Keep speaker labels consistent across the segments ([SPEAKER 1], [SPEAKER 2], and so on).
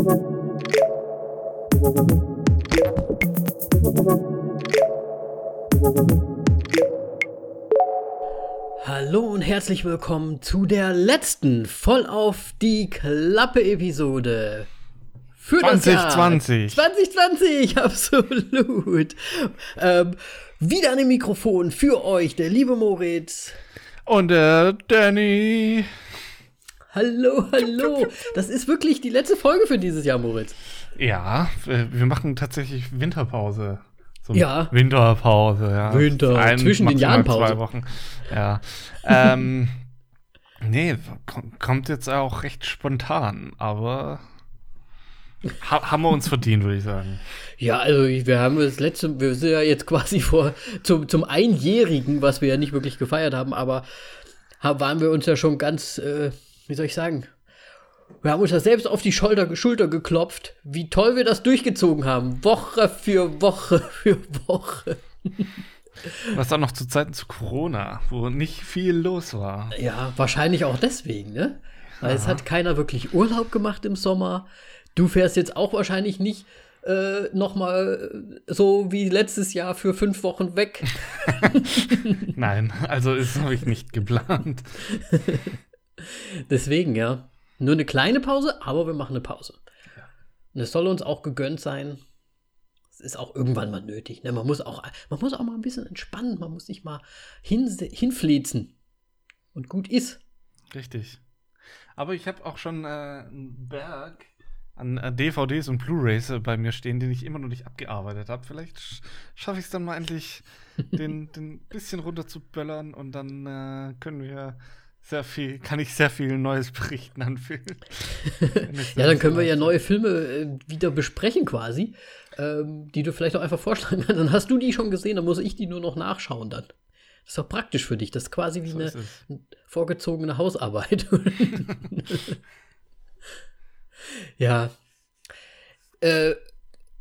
[SPEAKER 1] Hallo und herzlich willkommen zu der letzten voll auf die Klappe Episode
[SPEAKER 2] für 2020.
[SPEAKER 1] 2020, absolut. Ähm, wieder an dem Mikrofon für euch, der liebe Moritz.
[SPEAKER 2] Und der Danny.
[SPEAKER 1] Hallo, hallo. Das ist wirklich die letzte Folge für dieses Jahr, Moritz.
[SPEAKER 2] Ja, wir machen tatsächlich Winterpause.
[SPEAKER 1] So ja.
[SPEAKER 2] Winterpause, ja.
[SPEAKER 1] Winter, Ein, zwischen den Jahren Pause.
[SPEAKER 2] zwei Wochen. Ja. ähm, nee, kommt jetzt auch recht spontan, aber ha haben wir uns verdient, würde ich sagen.
[SPEAKER 1] Ja, also wir haben das letzte, wir sind ja jetzt quasi vor zum, zum Einjährigen, was wir ja nicht wirklich gefeiert haben, aber waren wir uns ja schon ganz, äh, wie soll ich sagen, wir haben uns ja selbst auf die Schulter, Schulter geklopft, wie toll wir das durchgezogen haben. Woche für Woche für Woche.
[SPEAKER 2] Was dann noch zu Zeiten zu Corona, wo nicht viel los war.
[SPEAKER 1] Ja, wahrscheinlich auch deswegen, ne? Weil Aha. es hat keiner wirklich Urlaub gemacht im Sommer. Du fährst jetzt auch wahrscheinlich nicht äh, noch mal so wie letztes Jahr für fünf Wochen weg.
[SPEAKER 2] Nein, also das habe ich nicht geplant.
[SPEAKER 1] Deswegen, ja. Nur eine kleine Pause, aber wir machen eine Pause. Und es soll uns auch gegönnt sein. Es ist auch irgendwann mal nötig. Ne? Man, muss auch, man muss auch mal ein bisschen entspannen. Man muss sich mal hin, hinflezen. Und gut ist.
[SPEAKER 2] Richtig. Aber ich habe auch schon äh, einen Berg an äh, DVDs und Blu-rays äh, bei mir stehen, den ich immer noch nicht abgearbeitet habe. Vielleicht sch schaffe ich es dann mal endlich, den, den bisschen runter zu böllern und dann äh, können wir sehr viel, kann ich sehr viel Neues berichten anfühlen.
[SPEAKER 1] ja, dann können wir ja neue Filme äh, wieder besprechen quasi, ähm, die du vielleicht auch einfach vorschlagen kannst. Dann hast du die schon gesehen, dann muss ich die nur noch nachschauen dann. Das ist doch praktisch für dich. Das ist quasi wie so eine vorgezogene Hausarbeit. ja. Äh,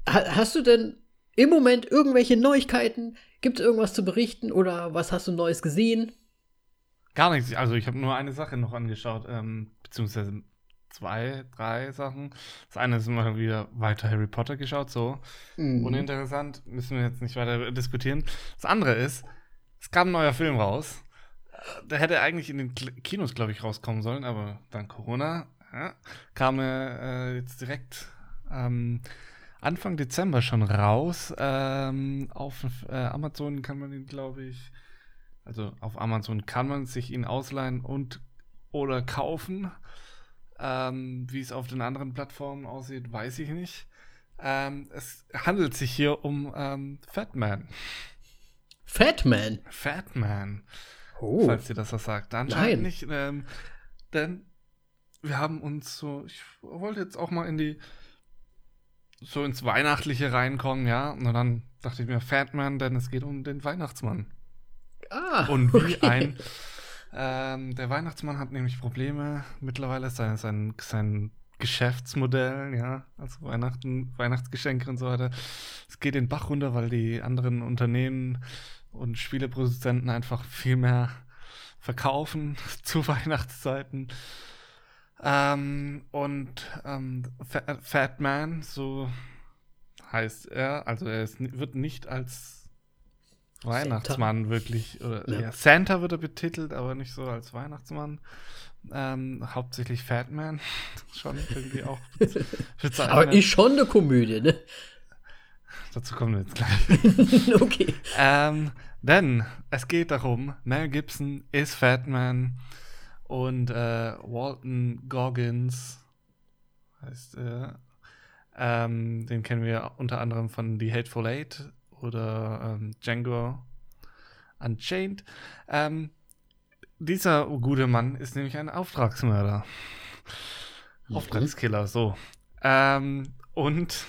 [SPEAKER 1] hast du denn im Moment irgendwelche Neuigkeiten? Gibt es irgendwas zu berichten oder was hast du Neues gesehen?
[SPEAKER 2] Gar nichts. Also ich habe nur eine Sache noch angeschaut, ähm, beziehungsweise zwei, drei Sachen. Das eine ist mal wieder weiter Harry Potter geschaut, so. Mhm. Uninteressant, müssen wir jetzt nicht weiter diskutieren. Das andere ist, es kam ein neuer Film raus. Der hätte eigentlich in den Kinos, glaube ich, rauskommen sollen, aber dann Corona ja, kam er äh, jetzt direkt ähm, Anfang Dezember schon raus. Ähm, auf äh, Amazon kann man ihn, glaube ich, also auf Amazon kann man sich ihn ausleihen und oder kaufen. Ähm, wie es auf den anderen Plattformen aussieht, weiß ich nicht. Ähm, es handelt sich hier um ähm, Fatman.
[SPEAKER 1] Fatman?
[SPEAKER 2] Fatman. Oh. Falls ihr das was sagt. Anscheinend
[SPEAKER 1] Nein.
[SPEAKER 2] nicht. Ähm, denn wir haben uns so, ich wollte jetzt auch mal in die, so ins Weihnachtliche reinkommen, ja. Und dann dachte ich mir, Fatman, denn es geht um den Weihnachtsmann.
[SPEAKER 1] Ah,
[SPEAKER 2] und wie okay. ein. Ähm, der Weihnachtsmann hat nämlich Probleme mittlerweile, sein, sein, sein Geschäftsmodell, ja, also Weihnachten, Weihnachtsgeschenke und so weiter. Es geht den Bach runter, weil die anderen Unternehmen und Spieleproduzenten einfach viel mehr verkaufen zu Weihnachtszeiten. Ähm, und ähm, Fat Man, so heißt er, also er ist, wird nicht als Weihnachtsmann Santa. wirklich. Oder, ja. ja. Santa wird er betitelt, aber nicht so als Weihnachtsmann. Ähm, hauptsächlich Fatman. schon irgendwie auch.
[SPEAKER 1] aber ist schon eine Komödie, ne?
[SPEAKER 2] Dazu kommen wir jetzt gleich.
[SPEAKER 1] okay.
[SPEAKER 2] Ähm, denn es geht darum, Mel Gibson ist Fatman und äh, Walton Goggins heißt er. Ähm, den kennen wir unter anderem von The Hateful Eight oder ähm, Django Unchained. Ähm, dieser gute Mann ist nämlich ein Auftragsmörder. Mhm. Auftragskiller, so. Ähm, und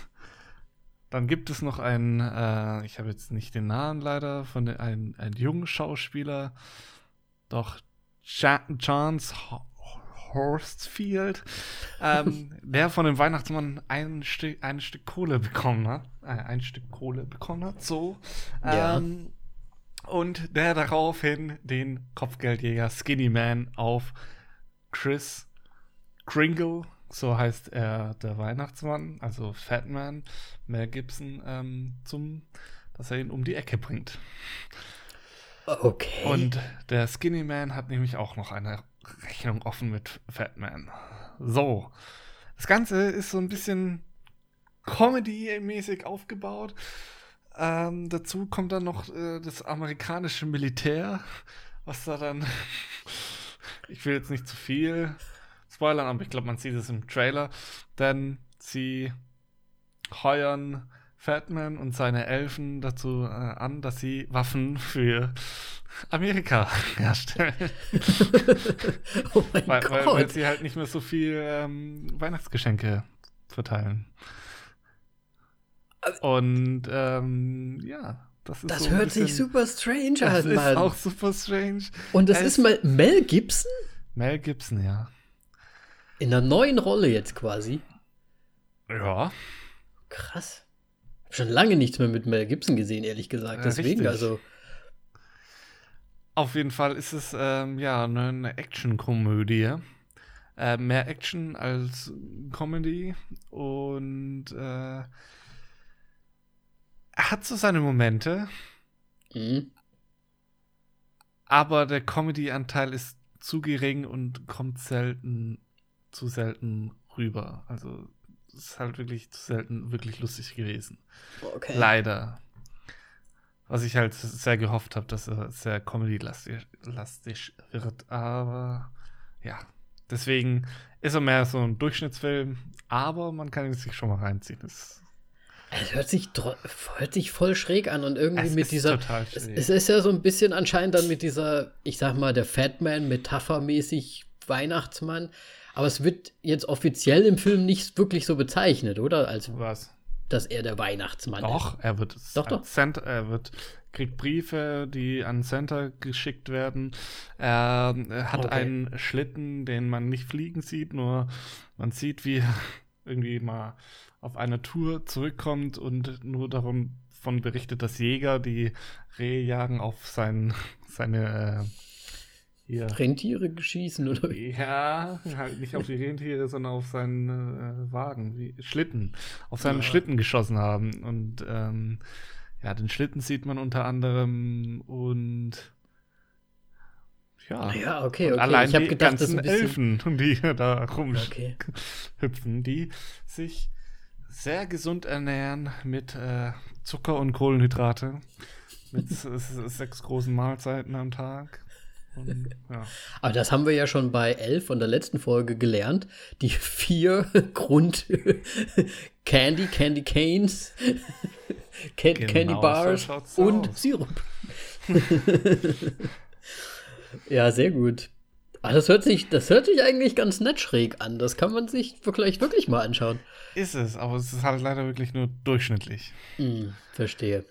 [SPEAKER 2] dann gibt es noch einen, äh, ich habe jetzt nicht den Namen leider, von einem ein jungen Schauspieler, doch Chance Horstfield, ähm, der von dem Weihnachtsmann ein Stück, ein Stück Kohle bekommen hat. Äh, ein Stück Kohle bekommen hat, so. Ja. Ähm, und der daraufhin den Kopfgeldjäger Skinny Man auf Chris Kringle so heißt er der Weihnachtsmann, also Fatman, Mel Gibson, ähm, zum, dass er ihn um die Ecke bringt.
[SPEAKER 1] Okay.
[SPEAKER 2] Und der Skinny Man hat nämlich auch noch eine Rechnung offen mit Fatman. So. Das Ganze ist so ein bisschen Comedy-mäßig aufgebaut. Ähm, dazu kommt dann noch äh, das amerikanische Militär, was da dann. ich will jetzt nicht zu viel spoilern, aber ich glaube, man sieht es im Trailer. Denn sie heuern Fatman und seine Elfen dazu äh, an, dass sie Waffen für Amerika herstellen. oh mein weil, Gott. Weil, weil, sie halt nicht mehr so viel ähm, Weihnachtsgeschenke verteilen. Und ähm, ja,
[SPEAKER 1] das ist Das so hört bisschen, sich super strange
[SPEAKER 2] an. Das ist Mann. auch super strange.
[SPEAKER 1] Und das es, ist mal Mel Gibson?
[SPEAKER 2] Mel Gibson, ja.
[SPEAKER 1] In einer neuen Rolle jetzt quasi.
[SPEAKER 2] Ja.
[SPEAKER 1] Krass. Hab schon lange nichts mehr mit Mel Gibson gesehen, ehrlich gesagt. Deswegen, ja, also.
[SPEAKER 2] Auf jeden Fall ist es ähm, ja eine Action-Komödie. Äh, mehr Action als Comedy. Und äh, er hat so seine Momente. Mhm. Aber der Comedy-Anteil ist zu gering und kommt selten, zu selten rüber. Also es ist halt wirklich zu selten wirklich lustig gewesen. Okay. Leider. Was ich halt sehr gehofft habe, dass er sehr comedy-lastig wird. Aber ja, deswegen ist er mehr so ein Durchschnittsfilm. Aber man kann ihn sich schon mal reinziehen. Das
[SPEAKER 1] es hört sich, hört sich voll schräg an und irgendwie es mit dieser. Es, es, ist ja so ein bisschen anscheinend dann mit dieser, ich sag mal, der Fatman metaphermäßig Weihnachtsmann. Aber es wird jetzt offiziell im Film nicht wirklich so bezeichnet, oder? Als
[SPEAKER 2] Was?
[SPEAKER 1] Dass er der Weihnachtsmann
[SPEAKER 2] doch, ist. Er wird
[SPEAKER 1] doch, doch.
[SPEAKER 2] Center, er wird kriegt Briefe, die an Center geschickt werden. Er, er hat okay. einen Schlitten, den man nicht fliegen sieht, nur man sieht, wie er irgendwie mal auf einer Tour zurückkommt und nur davon berichtet, dass Jäger die Rehe jagen auf sein, seine äh,
[SPEAKER 1] hier. Rentiere geschießen, oder?
[SPEAKER 2] Ja, halt nicht auf die Rentiere, sondern auf seinen äh, Wagen, wie Schlitten, auf seinen ja. Schlitten geschossen haben. Und ähm, ja, den Schlitten sieht man unter anderem und ja,
[SPEAKER 1] ja okay, okay.
[SPEAKER 2] allein ich die gedacht, ganzen Elfen, die da rumhüpfen, okay. die sich sehr gesund ernähren mit äh, Zucker und Kohlenhydrate. Mit sechs großen Mahlzeiten am Tag. Und, ja.
[SPEAKER 1] Aber das haben wir ja schon bei elf von der letzten Folge gelernt. Die vier Grund Candy, Candy Canes, Can genau, Candy Bars so und aus. Sirup. ja, sehr gut. Ah, das hört sich, das hört sich eigentlich ganz nett schräg an. Das kann man sich vielleicht wirklich mal anschauen.
[SPEAKER 2] Ist es, aber es ist halt leider wirklich nur durchschnittlich.
[SPEAKER 1] Hm, verstehe.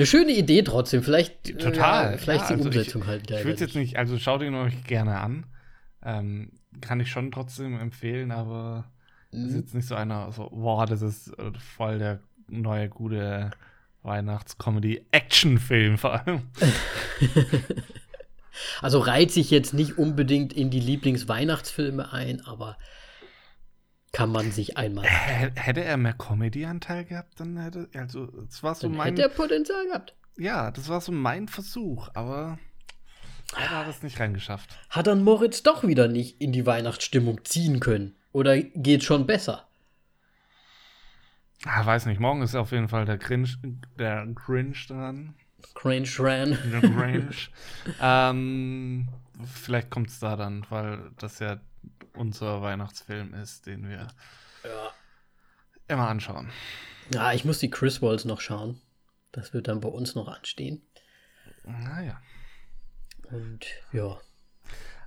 [SPEAKER 1] Eine schöne Idee trotzdem. Vielleicht,
[SPEAKER 2] äh, Total.
[SPEAKER 1] Ja, vielleicht ja, die also Umsetzung
[SPEAKER 2] ich,
[SPEAKER 1] halt
[SPEAKER 2] geil. Ich würde jetzt nicht, also schaut ihn euch gerne an. Ähm, kann ich schon trotzdem empfehlen, aber mhm. ist jetzt nicht so einer, so, boah, das ist äh, voll der neue, gute Weihnachts-Comedy-Action-Film vor allem.
[SPEAKER 1] also reiht sich jetzt nicht unbedingt in die Lieblingsweihnachtsfilme ein, aber kann man sich einmal.
[SPEAKER 2] Hätte er mehr Comedy-Anteil gehabt, dann hätte. Also, das war so dann mein.
[SPEAKER 1] Hätte er Potenzial gehabt.
[SPEAKER 2] Ja, das war so mein Versuch, aber. Er hat es nicht reingeschafft.
[SPEAKER 1] Hat dann Moritz doch wieder nicht in die Weihnachtsstimmung ziehen können? Oder geht schon besser?
[SPEAKER 2] Ah, weiß nicht. Morgen ist auf jeden Fall der Cringe, der Cringe dran.
[SPEAKER 1] Cringe ran.
[SPEAKER 2] Der Cringe. ähm, vielleicht kommt es da dann, weil das ja unser Weihnachtsfilm ist, den wir ja. immer anschauen.
[SPEAKER 1] Ja, ich muss die Chris Walls noch schauen. Das wird dann bei uns noch anstehen.
[SPEAKER 2] Naja.
[SPEAKER 1] Und ja.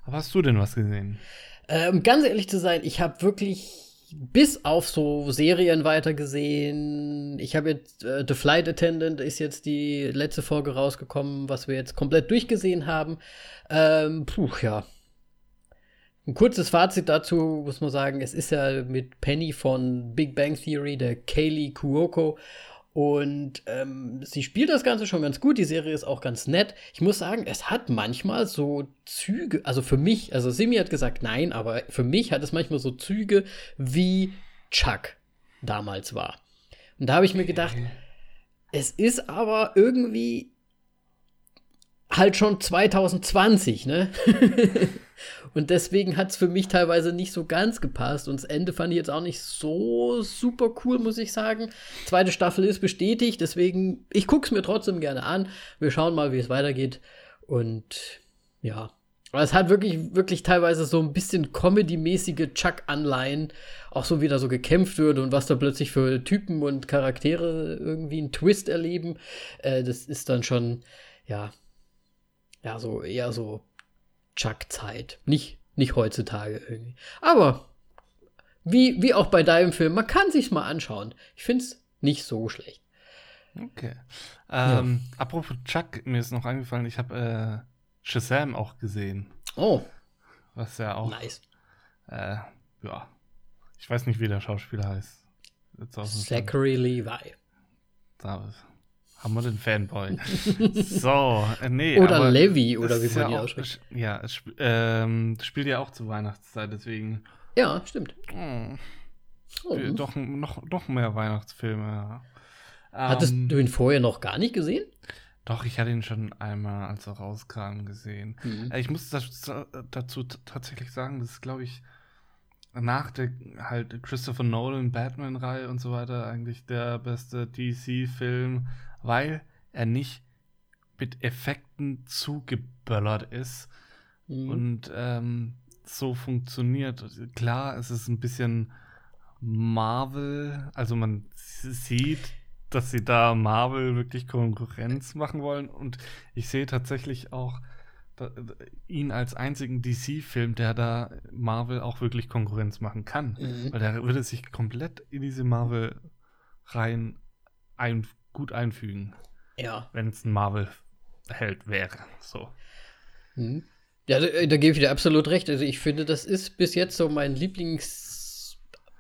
[SPEAKER 2] Aber hast du denn was gesehen?
[SPEAKER 1] Ähm, ganz ehrlich zu sein, ich habe wirklich bis auf so Serien weitergesehen. Ich habe jetzt äh, The Flight Attendant ist jetzt die letzte Folge rausgekommen, was wir jetzt komplett durchgesehen haben. Ähm, puh, ja. Ein kurzes Fazit dazu muss man sagen, es ist ja mit Penny von Big Bang Theory, der Kaylee Kuoko. Und ähm, sie spielt das Ganze schon ganz gut. Die Serie ist auch ganz nett. Ich muss sagen, es hat manchmal so Züge, also für mich, also Simi hat gesagt nein, aber für mich hat es manchmal so Züge wie Chuck damals war. Und da habe ich mir gedacht, es ist aber irgendwie halt schon 2020, ne? und deswegen hat es für mich teilweise nicht so ganz gepasst. Und das Ende fand ich jetzt auch nicht so super cool, muss ich sagen. Zweite Staffel ist bestätigt, deswegen, ich gucke es mir trotzdem gerne an. Wir schauen mal, wie es weitergeht. Und ja. Aber es hat wirklich, wirklich teilweise so ein bisschen Comedy-mäßige Chuck-Anleihen, auch so wie da so gekämpft wird und was da plötzlich für Typen und Charaktere irgendwie einen Twist erleben. Äh, das ist dann schon, ja, ja, so eher so Chuck-Zeit. Nicht, nicht heutzutage irgendwie. Aber wie, wie auch bei deinem Film, man kann sich's mal anschauen. Ich find's nicht so schlecht.
[SPEAKER 2] Okay. Ähm, ja. Apropos Chuck, mir ist noch eingefallen, ich habe äh, Shazam auch gesehen.
[SPEAKER 1] Oh.
[SPEAKER 2] Was ja auch.
[SPEAKER 1] Nice.
[SPEAKER 2] Äh, ja. Ich weiß nicht, wie der Schauspieler heißt.
[SPEAKER 1] Zachary Levi.
[SPEAKER 2] Da ist. Haben wir den Fanboy. so, äh, nee.
[SPEAKER 1] Oder Levi, oder wie man ja die ausspricht.
[SPEAKER 2] Ja, es sp ähm, spielt ja auch zur Weihnachtszeit, deswegen.
[SPEAKER 1] Ja, stimmt.
[SPEAKER 2] Oh. Oh. Doch, noch, noch mehr Weihnachtsfilme.
[SPEAKER 1] Hattest ähm, du ihn vorher noch gar nicht gesehen?
[SPEAKER 2] Doch, ich hatte ihn schon einmal, als er rauskam, gesehen. Mhm. Äh, ich muss das, dazu tatsächlich sagen, das ist, glaube ich, nach der halt Christopher Nolan Batman-Reihe und so weiter eigentlich der beste DC-Film weil er nicht mit Effekten zugeböllert ist mhm. und ähm, so funktioniert. Klar, es ist ein bisschen Marvel, also man sieht, dass sie da Marvel wirklich Konkurrenz machen wollen und ich sehe tatsächlich auch da, ihn als einzigen DC-Film, der da Marvel auch wirklich Konkurrenz machen kann, mhm. weil der würde sich komplett in diese Marvel rein ein gut einfügen.
[SPEAKER 1] Ja.
[SPEAKER 2] Wenn es ein Marvel-Held wäre. So.
[SPEAKER 1] Hm. Ja, da, da gebe ich dir absolut recht. Also ich finde, das ist bis jetzt so mein Lieblings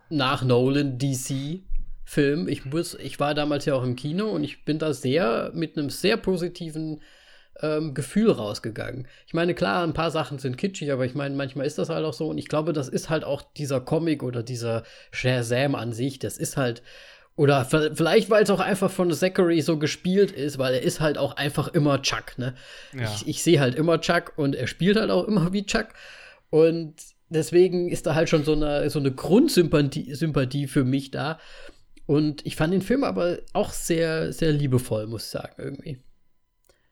[SPEAKER 1] nach Nolan DC Film. Ich muss, ich war damals ja auch im Kino und ich bin da sehr mit einem sehr positiven ähm, Gefühl rausgegangen. Ich meine, klar, ein paar Sachen sind kitschig, aber ich meine, manchmal ist das halt auch so und ich glaube, das ist halt auch dieser Comic oder dieser Shazam an sich. Das ist halt oder vielleicht, weil es auch einfach von Zachary so gespielt ist, weil er ist halt auch einfach immer Chuck, ne? Ja. Ich, ich sehe halt immer Chuck und er spielt halt auch immer wie Chuck. Und deswegen ist da halt schon so eine, so eine Grundsympathie Sympathie für mich da. Und ich fand den Film aber auch sehr, sehr liebevoll, muss ich sagen, irgendwie.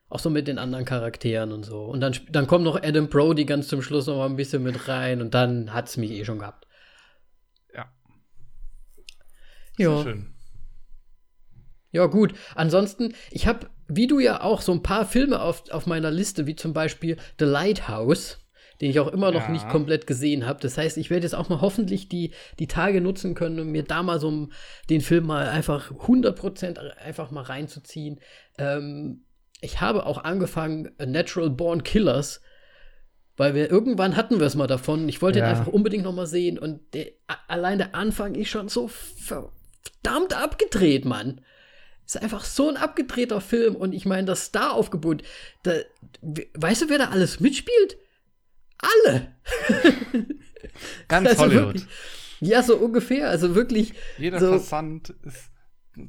[SPEAKER 1] Auch so mit den anderen Charakteren und so. Und dann, dann kommt noch Adam Brody ganz zum Schluss noch mal ein bisschen mit rein und dann hat es mich eh schon gehabt. Ja. schön. Ja, gut. Ansonsten, ich habe, wie du ja auch, so ein paar Filme auf, auf meiner Liste, wie zum Beispiel The Lighthouse, den ich auch immer noch ja. nicht komplett gesehen habe. Das heißt, ich werde jetzt auch mal hoffentlich die, die Tage nutzen können, um mir da mal so den Film mal einfach 100% einfach mal reinzuziehen. Ähm, ich habe auch angefangen, Natural Born Killers weil wir irgendwann hatten wir es mal davon. Ich wollte ja. ihn einfach unbedingt noch mal sehen und der, allein der Anfang ist schon so verdammt abgedreht, Mann. Ist einfach so ein abgedrehter Film und ich meine, das Star-Aufgebot, da, weißt du, wer da alles mitspielt? Alle!
[SPEAKER 2] Ganz also Hollywood.
[SPEAKER 1] Wirklich, ja, so ungefähr. Also wirklich.
[SPEAKER 2] Jeder
[SPEAKER 1] so,
[SPEAKER 2] Versand ist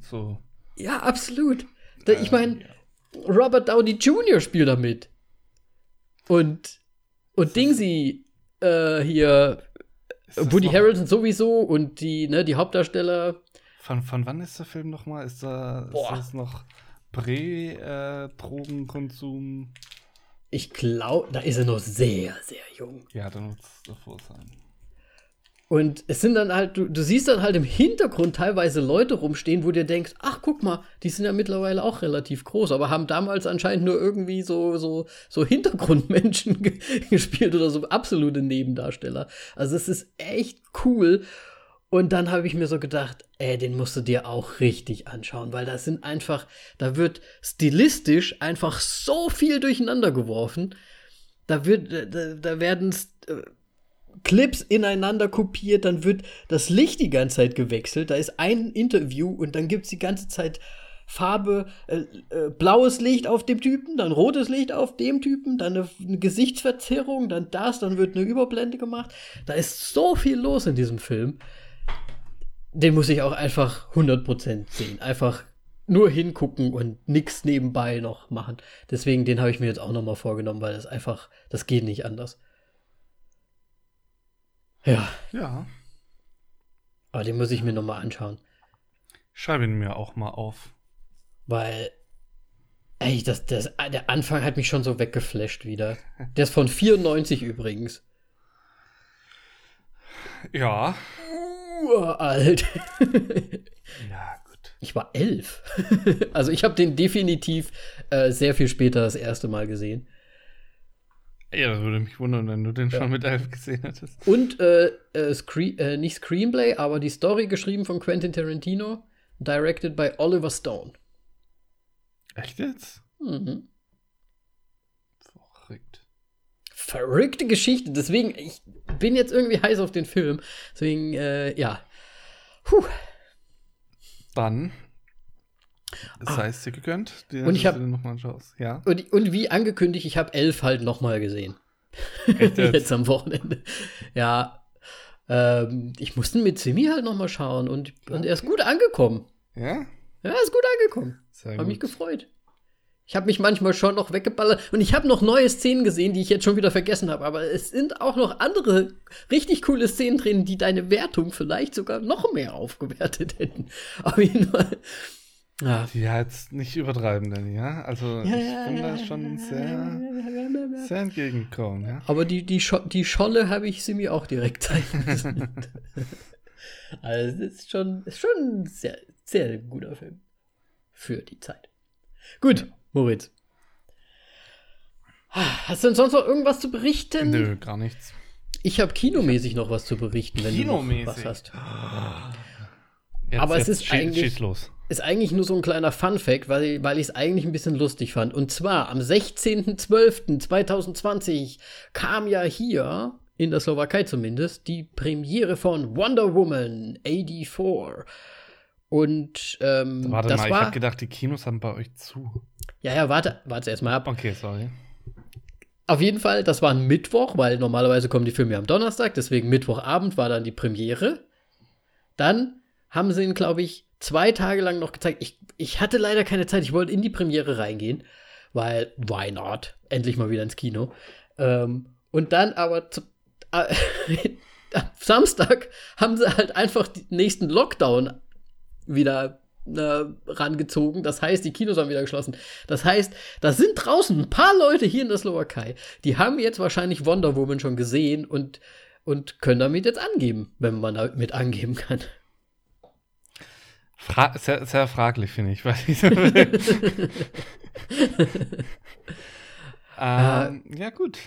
[SPEAKER 2] so.
[SPEAKER 1] Ja, absolut. Da, ich meine, ja. Robert Downey Jr. spielt da mit. Und, und Dingsy äh, hier, Woody Harrelson sowieso und die, ne, die Hauptdarsteller.
[SPEAKER 2] Von, von wann ist der Film nochmal? Ist, da, ist das noch Prä-Drogenkonsum? Äh,
[SPEAKER 1] ich glaube, da ist er noch sehr, sehr jung.
[SPEAKER 2] Ja, dann wird es davor sein.
[SPEAKER 1] Und es sind dann halt, du, du, siehst dann halt im Hintergrund teilweise Leute rumstehen, wo du denkst, ach guck mal, die sind ja mittlerweile auch relativ groß, aber haben damals anscheinend nur irgendwie so, so, so Hintergrundmenschen ge gespielt oder so absolute Nebendarsteller. Also es ist echt cool. Und dann habe ich mir so gedacht, ey, den musst du dir auch richtig anschauen, weil da sind einfach, da wird stilistisch einfach so viel durcheinander geworfen. Da wird, da, da werden äh, Clips ineinander kopiert, dann wird das Licht die ganze Zeit gewechselt. Da ist ein Interview und dann gibt es die ganze Zeit Farbe, äh, äh, blaues Licht auf dem Typen, dann rotes Licht auf dem Typen, dann eine, eine, Gesichtsverzerrung, dann das, dann wird eine Überblende gemacht. Da ist so viel los in diesem Film. Den muss ich auch einfach 100% sehen. Einfach nur hingucken und nichts nebenbei noch machen. Deswegen, den habe ich mir jetzt auch noch mal vorgenommen, weil das einfach, das geht nicht anders. Ja.
[SPEAKER 2] Ja.
[SPEAKER 1] Aber den muss ich mir noch mal anschauen.
[SPEAKER 2] Schreibe ihn mir auch mal auf.
[SPEAKER 1] Weil, ey, das, das, der Anfang hat mich schon so weggeflasht wieder. Der ist von 94 übrigens.
[SPEAKER 2] Ja.
[SPEAKER 1] Uralt.
[SPEAKER 2] ja, gut.
[SPEAKER 1] Ich war elf. also ich habe den definitiv äh, sehr viel später das erste Mal gesehen.
[SPEAKER 2] Ja, das würde mich wundern, wenn du den ja. schon mit elf gesehen hättest.
[SPEAKER 1] Und äh, äh, Screen, äh, nicht Screenplay, aber die Story geschrieben von Quentin Tarantino, directed by Oliver Stone.
[SPEAKER 2] Echt jetzt?
[SPEAKER 1] Mhm. Verrückte Geschichte. Deswegen, ich bin jetzt irgendwie heiß auf den Film. Deswegen, äh, ja. Puh.
[SPEAKER 2] Dann das ah. heißt, dir gegönnt,
[SPEAKER 1] dir, und ich hab,
[SPEAKER 2] nochmal schaust. Ja.
[SPEAKER 1] Und, und wie angekündigt, ich habe elf halt nochmal gesehen. Echt jetzt? jetzt am Wochenende. Ja. Ähm, ich musste mit Simi halt nochmal schauen und, und er ist gut angekommen.
[SPEAKER 2] Ja?
[SPEAKER 1] Ja, er ist gut angekommen. Sehr Hab mich gefreut. Ich habe mich manchmal schon noch weggeballert und ich habe noch neue Szenen gesehen, die ich jetzt schon wieder vergessen habe. Aber es sind auch noch andere richtig coole Szenen drin, die deine Wertung vielleicht sogar noch mehr aufgewertet hätten. Auf jeden Fall.
[SPEAKER 2] Ja. Die jetzt nicht übertreiben, Danny, ja? Also ja, ich bin da schon sehr, sehr entgegengekommen, ja.
[SPEAKER 1] Aber die, die, Scho die Scholle habe ich sie mir auch direkt zeigen also das ist schon, ist schon ein sehr, sehr guter Film. Für die Zeit. Gut, Moritz. Hast du denn sonst noch irgendwas zu berichten?
[SPEAKER 2] Nö, gar nichts.
[SPEAKER 1] Ich habe kinomäßig noch was zu berichten, wenn
[SPEAKER 2] kinomäßig.
[SPEAKER 1] du noch was hast.
[SPEAKER 2] Jetzt,
[SPEAKER 1] Aber es ist eigentlich, ist eigentlich nur so ein kleiner Fun-Fact, weil, weil ich es eigentlich ein bisschen lustig fand. Und zwar am 16.12.2020 kam ja hier, in der Slowakei zumindest, die Premiere von Wonder Woman 84. Und ähm,
[SPEAKER 2] warte
[SPEAKER 1] das
[SPEAKER 2] mal,
[SPEAKER 1] war,
[SPEAKER 2] ich habe gedacht, die Kinos haben bei euch zu.
[SPEAKER 1] Ja, ja, warte, warte erstmal ab.
[SPEAKER 2] Okay, sorry.
[SPEAKER 1] Auf jeden Fall, das war ein Mittwoch, weil normalerweise kommen die Filme am Donnerstag, deswegen Mittwochabend war dann die Premiere. Dann haben sie ihn, glaube ich, zwei Tage lang noch gezeigt. Ich, ich hatte leider keine Zeit. Ich wollte in die Premiere reingehen, weil why not? Endlich mal wieder ins Kino. Ähm, und dann aber zu, äh, Samstag haben sie halt einfach den nächsten Lockdown wieder äh, rangezogen. Das heißt, die Kinos haben wieder geschlossen. Das heißt, da sind draußen ein paar Leute hier in der Slowakei, die haben jetzt wahrscheinlich Wonder Woman schon gesehen und, und können damit jetzt angeben, wenn man damit angeben kann.
[SPEAKER 2] Fra sehr, sehr, fraglich, finde ich. Ich ähm, ja, gut.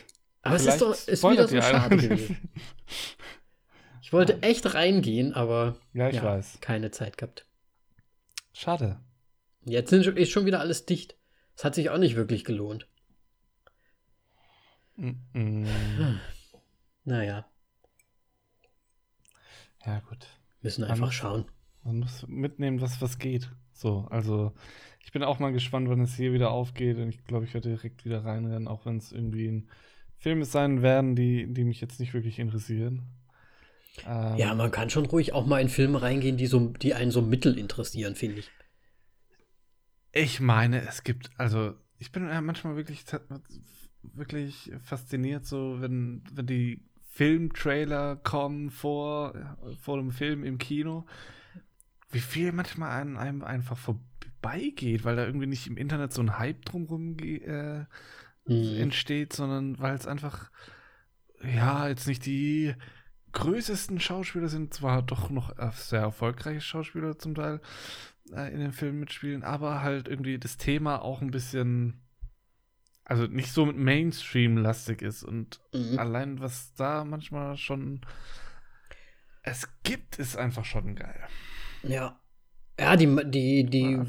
[SPEAKER 1] Aber Vielleicht es ist doch ist wieder so schade gewesen. Ich wollte echt reingehen, aber
[SPEAKER 2] ja, ich ja, weiß.
[SPEAKER 1] keine Zeit gehabt.
[SPEAKER 2] Schade.
[SPEAKER 1] Jetzt ist schon wieder alles dicht. Es hat sich auch nicht wirklich gelohnt.
[SPEAKER 2] Mm -mm.
[SPEAKER 1] Naja.
[SPEAKER 2] Ja, gut.
[SPEAKER 1] Müssen einfach schauen.
[SPEAKER 2] Man muss mitnehmen, was, was geht. So, also ich bin auch mal gespannt, wann es hier wieder aufgeht. Und ich glaube, ich werde direkt wieder reinrennen, auch wenn es irgendwie ein Filme sein werden, die, die mich jetzt nicht wirklich interessieren.
[SPEAKER 1] Ähm, ja, man kann schon ruhig auch mal in Filme reingehen, die, so, die einen so mittel interessieren, finde ich.
[SPEAKER 2] Ich meine, es gibt, also ich bin ja manchmal wirklich, wirklich fasziniert, so wenn, wenn die Filmtrailer kommen vor, vor dem Film im Kino wie viel manchmal an einem einfach vorbeigeht, weil da irgendwie nicht im Internet so ein Hype drumherum äh, mhm. entsteht, sondern weil es einfach, ja, jetzt nicht die größtesten Schauspieler sind, zwar doch noch sehr erfolgreiche Schauspieler zum Teil äh, in den Filmen mitspielen, aber halt irgendwie das Thema auch ein bisschen, also nicht so mit Mainstream-lastig ist und mhm. allein was da manchmal schon es gibt, ist einfach schon geil.
[SPEAKER 1] Ja. Ja, die, die, die,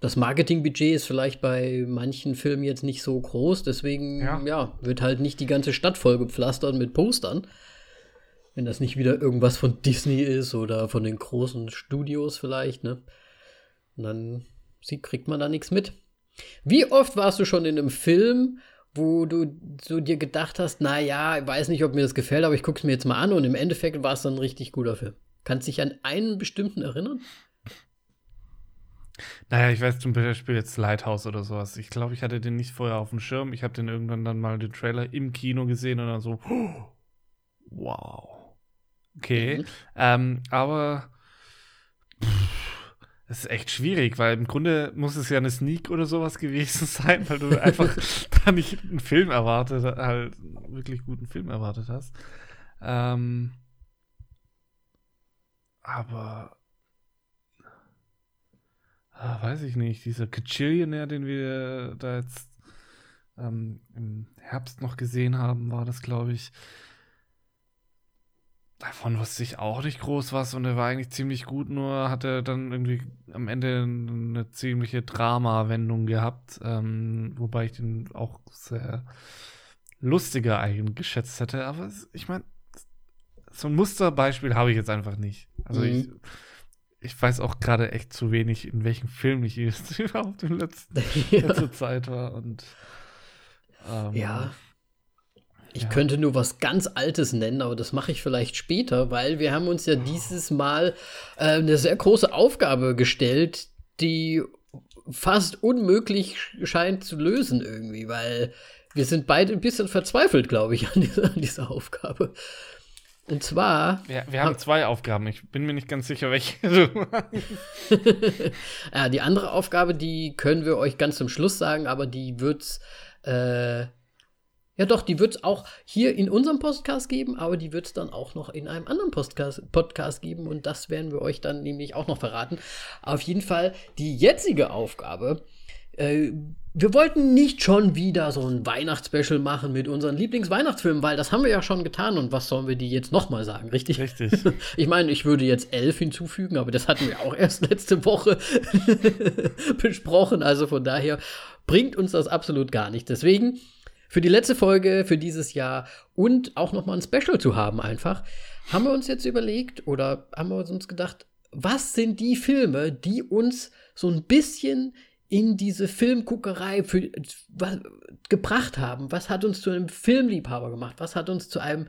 [SPEAKER 1] das Marketingbudget ist vielleicht bei manchen Filmen jetzt nicht so groß, deswegen, ja. ja, wird halt nicht die ganze Stadt vollgepflastert mit Postern. Wenn das nicht wieder irgendwas von Disney ist oder von den großen Studios vielleicht, ne? Und dann, sie kriegt man da nichts mit. Wie oft warst du schon in einem Film, wo du so dir gedacht hast, na ja, ich weiß nicht, ob mir das gefällt, aber ich gucke es mir jetzt mal an und im Endeffekt war es dann ein richtig guter Film. Kannst du dich an einen bestimmten erinnern?
[SPEAKER 2] Naja, ich weiß zum Beispiel jetzt Lighthouse oder sowas. Ich glaube, ich hatte den nicht vorher auf dem Schirm. Ich habe den irgendwann dann mal den Trailer im Kino gesehen und dann so, wow. Okay. Mhm. Ähm, aber es ist echt schwierig, weil im Grunde muss es ja eine Sneak oder sowas gewesen sein, weil du einfach da nicht einen Film erwartet, halt wirklich guten Film erwartet hast. Ähm, aber ah, weiß ich nicht, dieser Kachillionaire, den wir da jetzt ähm, im Herbst noch gesehen haben, war das, glaube ich. Davon wusste ich auch nicht groß was und er war eigentlich ziemlich gut, nur hat er dann irgendwie am Ende eine ziemliche Drama-Wendung gehabt, ähm, wobei ich den auch sehr lustiger eigentlich geschätzt hätte. Aber ich meine, so ein Musterbeispiel habe ich jetzt einfach nicht. Also mhm. ich ich weiß auch gerade echt zu wenig, in welchem Film ich jetzt überhaupt in letzter ja. Zeit war. Und
[SPEAKER 1] ähm, ja. Ich ja. könnte nur was ganz Altes nennen, aber das mache ich vielleicht später, weil wir haben uns ja dieses Mal äh, eine sehr große Aufgabe gestellt, die fast unmöglich scheint zu lösen irgendwie, weil wir sind beide ein bisschen verzweifelt, glaube ich, an dieser, an dieser Aufgabe. Und zwar.
[SPEAKER 2] Ja, wir haben zwei Aufgaben. Ich bin mir nicht ganz sicher, welche du
[SPEAKER 1] Ja, die andere Aufgabe, die können wir euch ganz zum Schluss sagen, aber die wird's. Äh, ja, doch, die wird es auch hier in unserem Podcast geben, aber die wird es dann auch noch in einem anderen Podcast, Podcast geben und das werden wir euch dann nämlich auch noch verraten. Auf jeden Fall die jetzige Aufgabe äh, wir wollten nicht schon wieder so ein Weihnachtsspecial machen mit unseren Lieblingsweihnachtsfilmen, weil das haben wir ja schon getan und was sollen wir die jetzt nochmal sagen, richtig?
[SPEAKER 2] Richtig.
[SPEAKER 1] Ich meine, ich würde jetzt elf hinzufügen, aber das hatten wir auch erst letzte Woche besprochen, also von daher bringt uns das absolut gar nicht. Deswegen für die letzte Folge für dieses Jahr und auch nochmal ein Special zu haben einfach, haben wir uns jetzt überlegt oder haben wir uns gedacht, was sind die Filme, die uns so ein bisschen in diese Filmguckerei für, was, gebracht haben. Was hat uns zu einem Filmliebhaber gemacht? Was hat uns zu einem,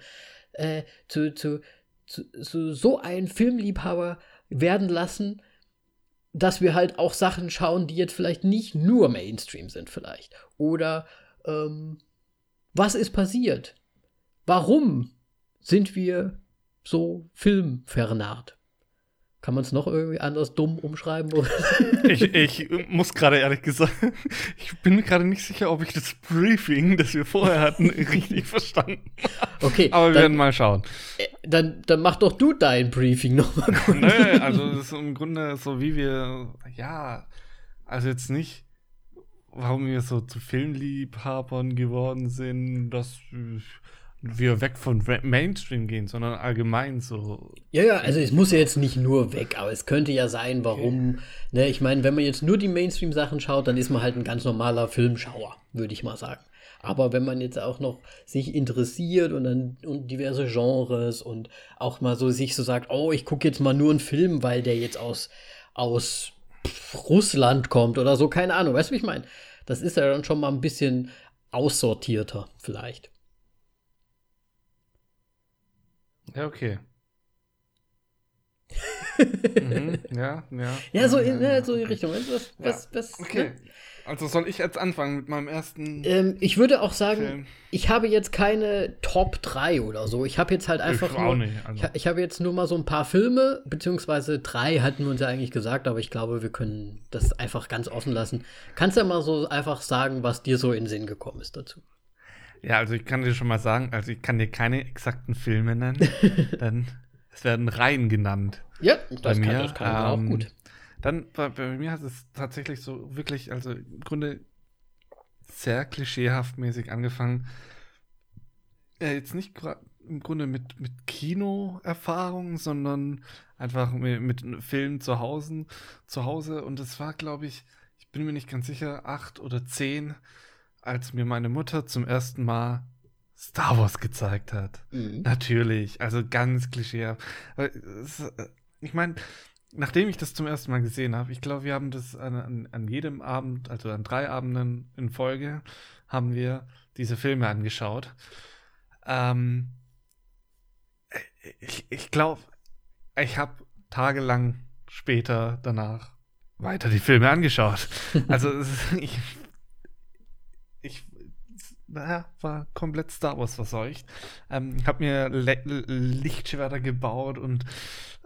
[SPEAKER 1] äh, zu, zu, zu, zu so einem Filmliebhaber werden lassen, dass wir halt auch Sachen schauen, die jetzt vielleicht nicht nur Mainstream sind, vielleicht. Oder ähm, was ist passiert? Warum sind wir so filmvernarrt? Kann man es noch irgendwie anders dumm umschreiben?
[SPEAKER 2] ich, ich muss gerade ehrlich gesagt, ich bin mir gerade nicht sicher, ob ich das Briefing, das wir vorher hatten, richtig verstanden
[SPEAKER 1] habe. Okay.
[SPEAKER 2] Aber wir dann, werden mal schauen.
[SPEAKER 1] Äh, dann, dann mach doch du dein Briefing nochmal.
[SPEAKER 2] Nö, also das ist im Grunde so, wie wir, ja, also jetzt nicht, warum wir so zu Filmliebhabern geworden sind, dass wir weg von Mainstream gehen, sondern allgemein so.
[SPEAKER 1] Ja, ja, also es muss ja jetzt nicht nur weg, aber es könnte ja sein, warum. Okay. Ne, ich meine, wenn man jetzt nur die Mainstream-Sachen schaut, dann ist man halt ein ganz normaler Filmschauer, würde ich mal sagen. Aber wenn man jetzt auch noch sich interessiert und dann und diverse Genres und auch mal so sich so sagt, oh, ich gucke jetzt mal nur einen Film, weil der jetzt aus, aus Russland kommt oder so, keine Ahnung, weißt du, wie ich meine? Das ist ja dann schon mal ein bisschen aussortierter, vielleicht.
[SPEAKER 2] Ja, okay. mhm, ja, ja.
[SPEAKER 1] Ja, so in, ja, so in die Richtung. Was, was,
[SPEAKER 2] was, okay. Ne? Also soll ich jetzt anfangen mit meinem ersten.
[SPEAKER 1] Ähm, ich würde auch sagen, Film. ich habe jetzt keine Top 3 oder so. Ich habe jetzt halt einfach. Ich, nur, nicht, also. ich, ich habe jetzt nur mal so ein paar Filme, beziehungsweise drei hatten wir uns ja eigentlich gesagt, aber ich glaube, wir können das einfach ganz offen lassen. Kannst du ja mal so einfach sagen, was dir so in den Sinn gekommen ist dazu?
[SPEAKER 2] Ja, also ich kann dir schon mal sagen, also ich kann dir keine exakten Filme nennen, denn es werden Reihen genannt.
[SPEAKER 1] Ja, das kann, das kann ähm, auch gut.
[SPEAKER 2] Dann bei, bei, mir hat es tatsächlich so wirklich, also im Grunde sehr klischeehaft mäßig angefangen. Ja, jetzt nicht im Grunde mit, mit Kinoerfahrung, sondern einfach mit, mit Filmen zu Hause, zu Hause. Und es war, glaube ich, ich bin mir nicht ganz sicher, acht oder zehn als mir meine Mutter zum ersten Mal Star Wars gezeigt hat. Mhm. Natürlich, also ganz klischee. Ich meine, nachdem ich das zum ersten Mal gesehen habe, ich glaube, wir haben das an, an, an, jedem Abend, also an drei Abenden in Folge, haben wir diese Filme angeschaut. Ähm, ich ich glaube, ich habe tagelang später danach weiter die Filme angeschaut. Also ich, ich naja, war komplett Star Wars verseucht. Ähm, hab mir Le Lichtschwerter gebaut und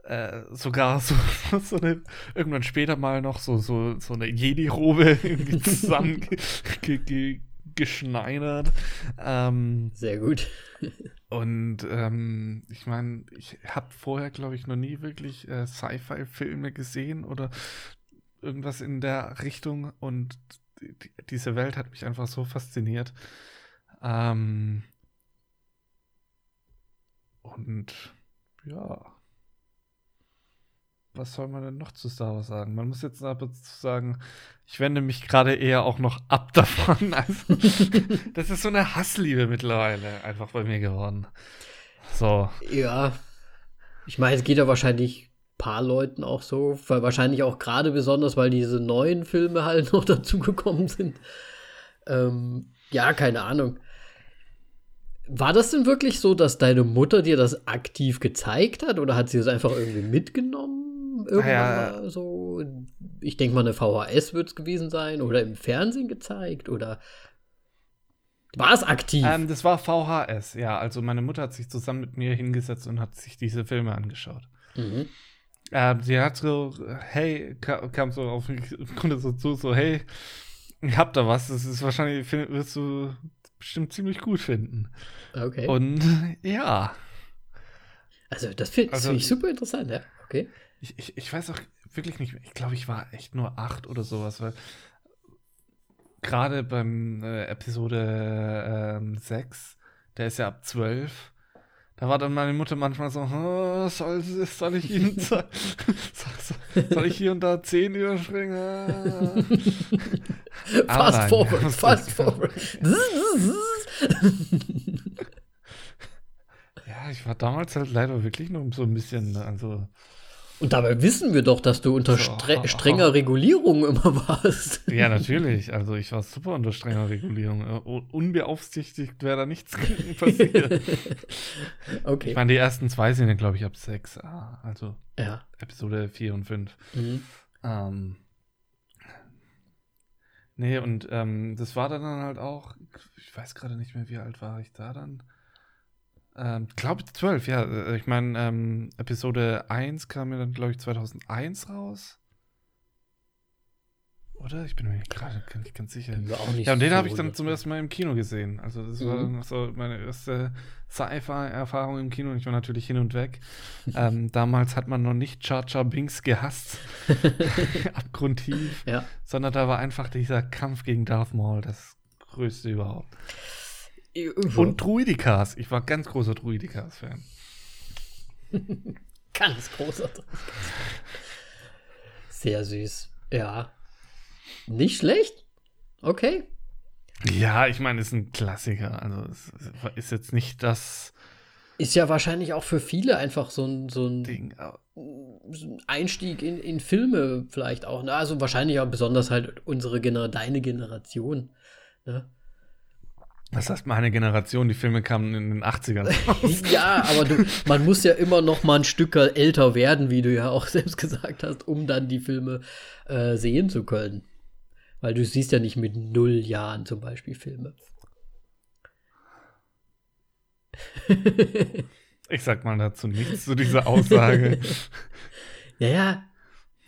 [SPEAKER 2] äh, sogar so, so eine, irgendwann später mal noch so, so, so eine Jedi-Robe zusammengeschneidert. Ähm,
[SPEAKER 1] Sehr gut.
[SPEAKER 2] und ähm, ich meine, ich habe vorher, glaube ich, noch nie wirklich äh, Sci-Fi-Filme gesehen oder irgendwas in der Richtung und die, diese Welt hat mich einfach so fasziniert. Ähm, und ja, was soll man denn noch zu Star Wars sagen? Man muss jetzt aber sagen, ich wende mich gerade eher auch noch ab davon. Also, das ist so eine Hassliebe mittlerweile einfach bei mir geworden. So.
[SPEAKER 1] Ja. Ich meine, es geht ja wahrscheinlich paar Leuten auch so, weil wahrscheinlich auch gerade besonders, weil diese neuen Filme halt noch dazugekommen sind. Ähm, ja, keine Ahnung. War das denn wirklich so, dass deine Mutter dir das aktiv gezeigt hat oder hat sie das einfach irgendwie mitgenommen? Irgendwann ja. mal so, ich denke mal, eine VHS wird es gewesen sein oder im Fernsehen gezeigt oder war es aktiv?
[SPEAKER 2] Ähm, das war VHS, ja. Also meine Mutter hat sich zusammen mit mir hingesetzt und hat sich diese Filme angeschaut. Mhm. Ähm, sie hat so, hey, kam, kam so auf mich, konnte so zu, so, hey, ich hab da was, das ist wahrscheinlich, wirst du bestimmt ziemlich gut finden.
[SPEAKER 1] Okay.
[SPEAKER 2] Und ja.
[SPEAKER 1] Also, das finde also, find ich super interessant, ja. Okay.
[SPEAKER 2] Ich, ich, ich weiß auch wirklich nicht, ich glaube, ich war echt nur acht oder sowas, weil gerade beim äh, Episode ähm, 6, der ist ja ab 12, da war dann meine Mutter manchmal so, oh, soll, soll, ich Ihnen soll, soll, ich hier und da 10 überspringen?
[SPEAKER 1] fast forward, fast forward.
[SPEAKER 2] ja, ich war damals halt leider wirklich noch so ein bisschen, also
[SPEAKER 1] und dabei wissen wir doch, dass du unter stre strenger Regulierung immer warst.
[SPEAKER 2] Ja, natürlich. Also ich war super unter strenger Regulierung. Unbeaufsichtigt wäre da nichts passiert. okay. Ich meine, die ersten zwei sind ja, glaube ich, ab sechs. Ah, also
[SPEAKER 1] ja.
[SPEAKER 2] Episode 4 und 5. Mhm. Ähm, nee, und ähm, das war dann halt auch, ich weiß gerade nicht mehr, wie alt war ich da dann. Ähm, glaube 12, ja. Äh, ich meine, ähm, Episode 1 kam mir dann, glaube ich, 2001 raus. Oder? Ich bin mir gerade nicht ganz sicher. ja, und den so habe ich dann zum ersten Mal im Kino gesehen. Also, das mhm. war dann so meine erste Sci-Fi-Erfahrung im Kino. Ich war natürlich hin und weg. ähm, damals hat man noch nicht Char Char Binks gehasst. Abgrundtief.
[SPEAKER 1] Ja.
[SPEAKER 2] Sondern da war einfach dieser Kampf gegen Darth Maul das größte überhaupt. Und Druidikas. Ich war ganz großer Druidikas-Fan.
[SPEAKER 1] ganz großer Sehr süß. Ja. Nicht schlecht. Okay.
[SPEAKER 2] Ja, ich meine, es ist ein Klassiker. Also, es ist jetzt nicht das.
[SPEAKER 1] Ist ja wahrscheinlich auch für viele einfach so ein, so ein Ding. Einstieg in, in Filme vielleicht auch. Ne? Also wahrscheinlich auch besonders halt unsere Gener deine Generation. Ne?
[SPEAKER 2] Das heißt, meine Generation, die Filme kamen in den 80ern
[SPEAKER 1] raus. ja, aber du, man muss ja immer noch mal ein Stück älter werden, wie du ja auch selbst gesagt hast, um dann die Filme äh, sehen zu können. Weil du siehst ja nicht mit null Jahren zum Beispiel Filme.
[SPEAKER 2] ich sag mal dazu nichts zu dieser Aussage.
[SPEAKER 1] ja, ja,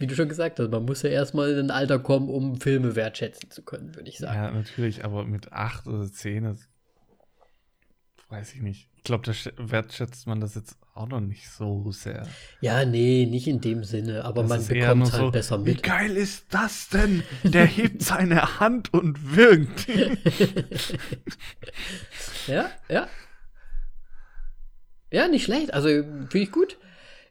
[SPEAKER 1] wie du schon gesagt hast, man muss ja erstmal in ein Alter kommen, um Filme wertschätzen zu können, würde ich sagen.
[SPEAKER 2] Ja, natürlich, aber mit acht oder zehn, weiß ich nicht. Ich glaube, da wertschätzt man das jetzt auch noch nicht so sehr.
[SPEAKER 1] Ja, nee, nicht in dem Sinne, aber das man bekommt es halt so, besser mit.
[SPEAKER 2] Wie geil ist das denn? Der hebt seine Hand und wirkt.
[SPEAKER 1] ja, ja. Ja, nicht schlecht. Also, finde ich gut.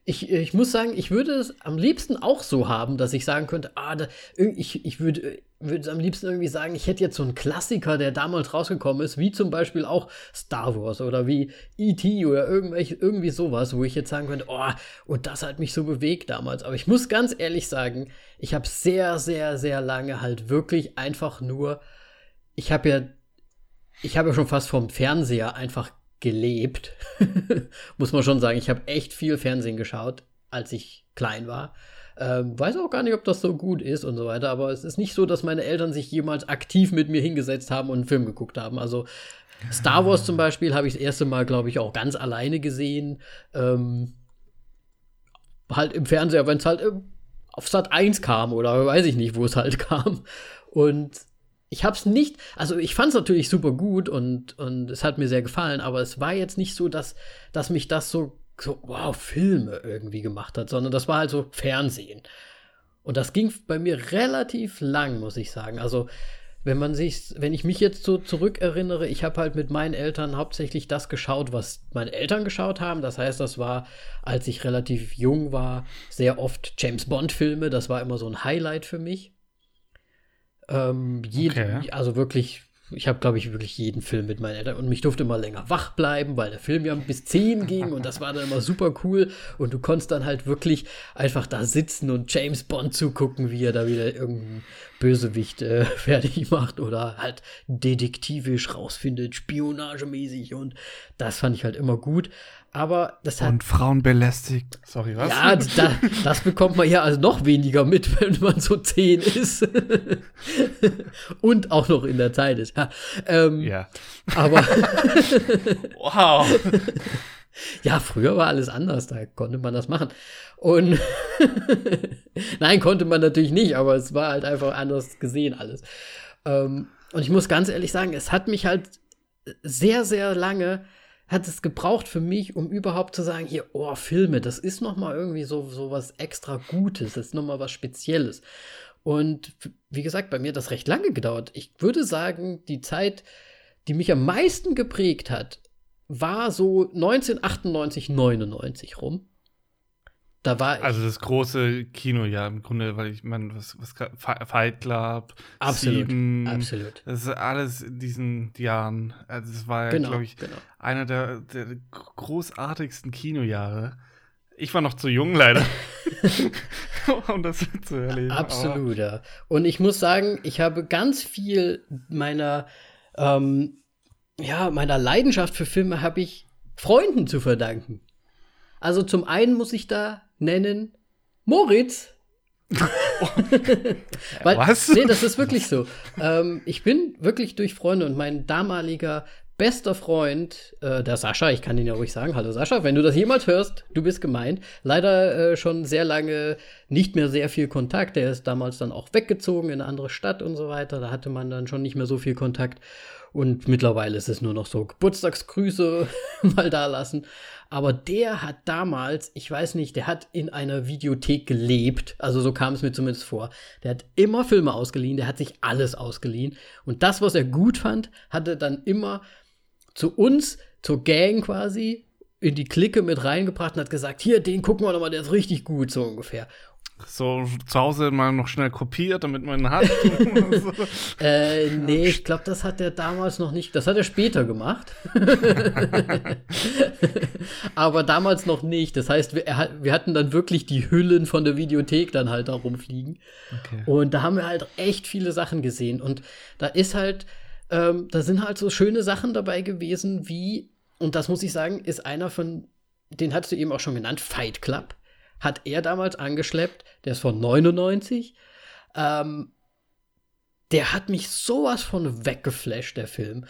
[SPEAKER 1] Ich, ich muss sagen, ich würde es am liebsten auch so haben, dass ich sagen könnte, ah, da, ich, ich würde würde am liebsten irgendwie sagen, ich hätte jetzt so einen Klassiker, der damals rausgekommen ist, wie zum Beispiel auch Star Wars oder wie E.T. oder irgendwelche, irgendwie sowas, wo ich jetzt sagen könnte, oh, und das hat mich so bewegt damals. Aber ich muss ganz ehrlich sagen, ich habe sehr, sehr, sehr lange halt wirklich einfach nur, ich habe ja, ich habe ja schon fast vom Fernseher einfach gelebt. Muss man schon sagen. Ich habe echt viel Fernsehen geschaut, als ich klein war. Ähm, weiß auch gar nicht, ob das so gut ist und so weiter, aber es ist nicht so, dass meine Eltern sich jemals aktiv mit mir hingesetzt haben und einen Film geguckt haben. Also Star Wars zum Beispiel habe ich das erste Mal, glaube ich, auch ganz alleine gesehen. Ähm, halt im Fernseher, wenn es halt auf Sat 1 kam oder weiß ich nicht, wo es halt kam. Und ich hab's nicht, also ich fand's natürlich super gut und, und es hat mir sehr gefallen, aber es war jetzt nicht so, dass, dass mich das so, so, wow, Filme irgendwie gemacht hat, sondern das war halt so Fernsehen. Und das ging bei mir relativ lang, muss ich sagen. Also, wenn man sich, wenn ich mich jetzt so zurückerinnere, ich habe halt mit meinen Eltern hauptsächlich das geschaut, was meine Eltern geschaut haben. Das heißt, das war, als ich relativ jung war, sehr oft James Bond-Filme. Das war immer so ein Highlight für mich. Ähm, jed, okay. Also wirklich, ich habe, glaube ich, wirklich jeden Film mit meinen Eltern und mich durfte immer länger wach bleiben, weil der Film ja bis 10 ging und das war dann immer super cool und du konntest dann halt wirklich einfach da sitzen und James Bond zugucken, wie er da wieder irgendeinen Bösewicht äh, fertig macht oder halt detektivisch rausfindet, spionagemäßig und das fand ich halt immer gut. Aber das
[SPEAKER 2] hat. Und Frauen belästigt. Sorry, was?
[SPEAKER 1] Ja, da, das bekommt man ja also noch weniger mit, wenn man so zehn ist. Und auch noch in der Zeit ist. Ja. Ähm, ja. Aber. wow. Ja, früher war alles anders, da konnte man das machen. Und nein, konnte man natürlich nicht, aber es war halt einfach anders gesehen alles. Ähm, und ich muss ganz ehrlich sagen, es hat mich halt sehr, sehr lange hat es gebraucht für mich, um überhaupt zu sagen, hier, oh, Filme, das ist noch mal irgendwie so, so was extra Gutes, das ist noch mal was Spezielles. Und wie gesagt, bei mir hat das recht lange gedauert. Ich würde sagen, die Zeit, die mich am meisten geprägt hat, war so 1998, 99 rum.
[SPEAKER 2] Da war also das große Kino, ja, im Grunde, weil ich meine, was, was Fight Club,
[SPEAKER 1] absolut,
[SPEAKER 2] Sieben,
[SPEAKER 1] absolut.
[SPEAKER 2] Das ist alles in diesen Jahren. Also das war, genau, glaube ich, genau. einer der, der großartigsten Kinojahre. Ich war noch zu jung, leider,
[SPEAKER 1] um das zu erleben. Absolut, ja. Und ich muss sagen, ich habe ganz viel meiner, ähm, ja, meiner Leidenschaft für Filme habe ich Freunden zu verdanken. Also zum einen muss ich da nennen Moritz. Weil, Was? Nee, das ist wirklich so. Ähm, ich bin wirklich durch Freunde und mein damaliger bester Freund, äh, der Sascha, ich kann ihn ja ruhig sagen, hallo Sascha, wenn du das jemals hörst, du bist gemeint. Leider äh, schon sehr lange nicht mehr sehr viel Kontakt. Der ist damals dann auch weggezogen in eine andere Stadt und so weiter. Da hatte man dann schon nicht mehr so viel Kontakt. Und mittlerweile ist es nur noch so Geburtstagsgrüße mal da lassen. Aber der hat damals, ich weiß nicht, der hat in einer Videothek gelebt. Also so kam es mir zumindest vor. Der hat immer Filme ausgeliehen, der hat sich alles ausgeliehen. Und das, was er gut fand, hat er dann immer zu uns, zur Gang quasi, in die Clique mit reingebracht und hat gesagt, hier, den gucken wir nochmal, der ist richtig gut, so ungefähr
[SPEAKER 2] so zu Hause mal noch schnell kopiert, damit man ihn hat?
[SPEAKER 1] so. äh, nee, ich glaube, das hat er damals noch nicht. Das hat er später gemacht. Aber damals noch nicht. Das heißt, wir, wir, hatten dann wirklich die Hüllen von der Videothek dann halt da rumfliegen. Okay. Und da haben wir halt echt viele Sachen gesehen. Und da ist halt, ähm, da sind halt so schöne Sachen dabei gewesen, wie, und das muss ich sagen, ist einer von, den hattest du eben auch schon genannt, Fight Club hat er damals angeschleppt. Der ist von 99. Ähm, der hat mich sowas von weggeflasht, der Film.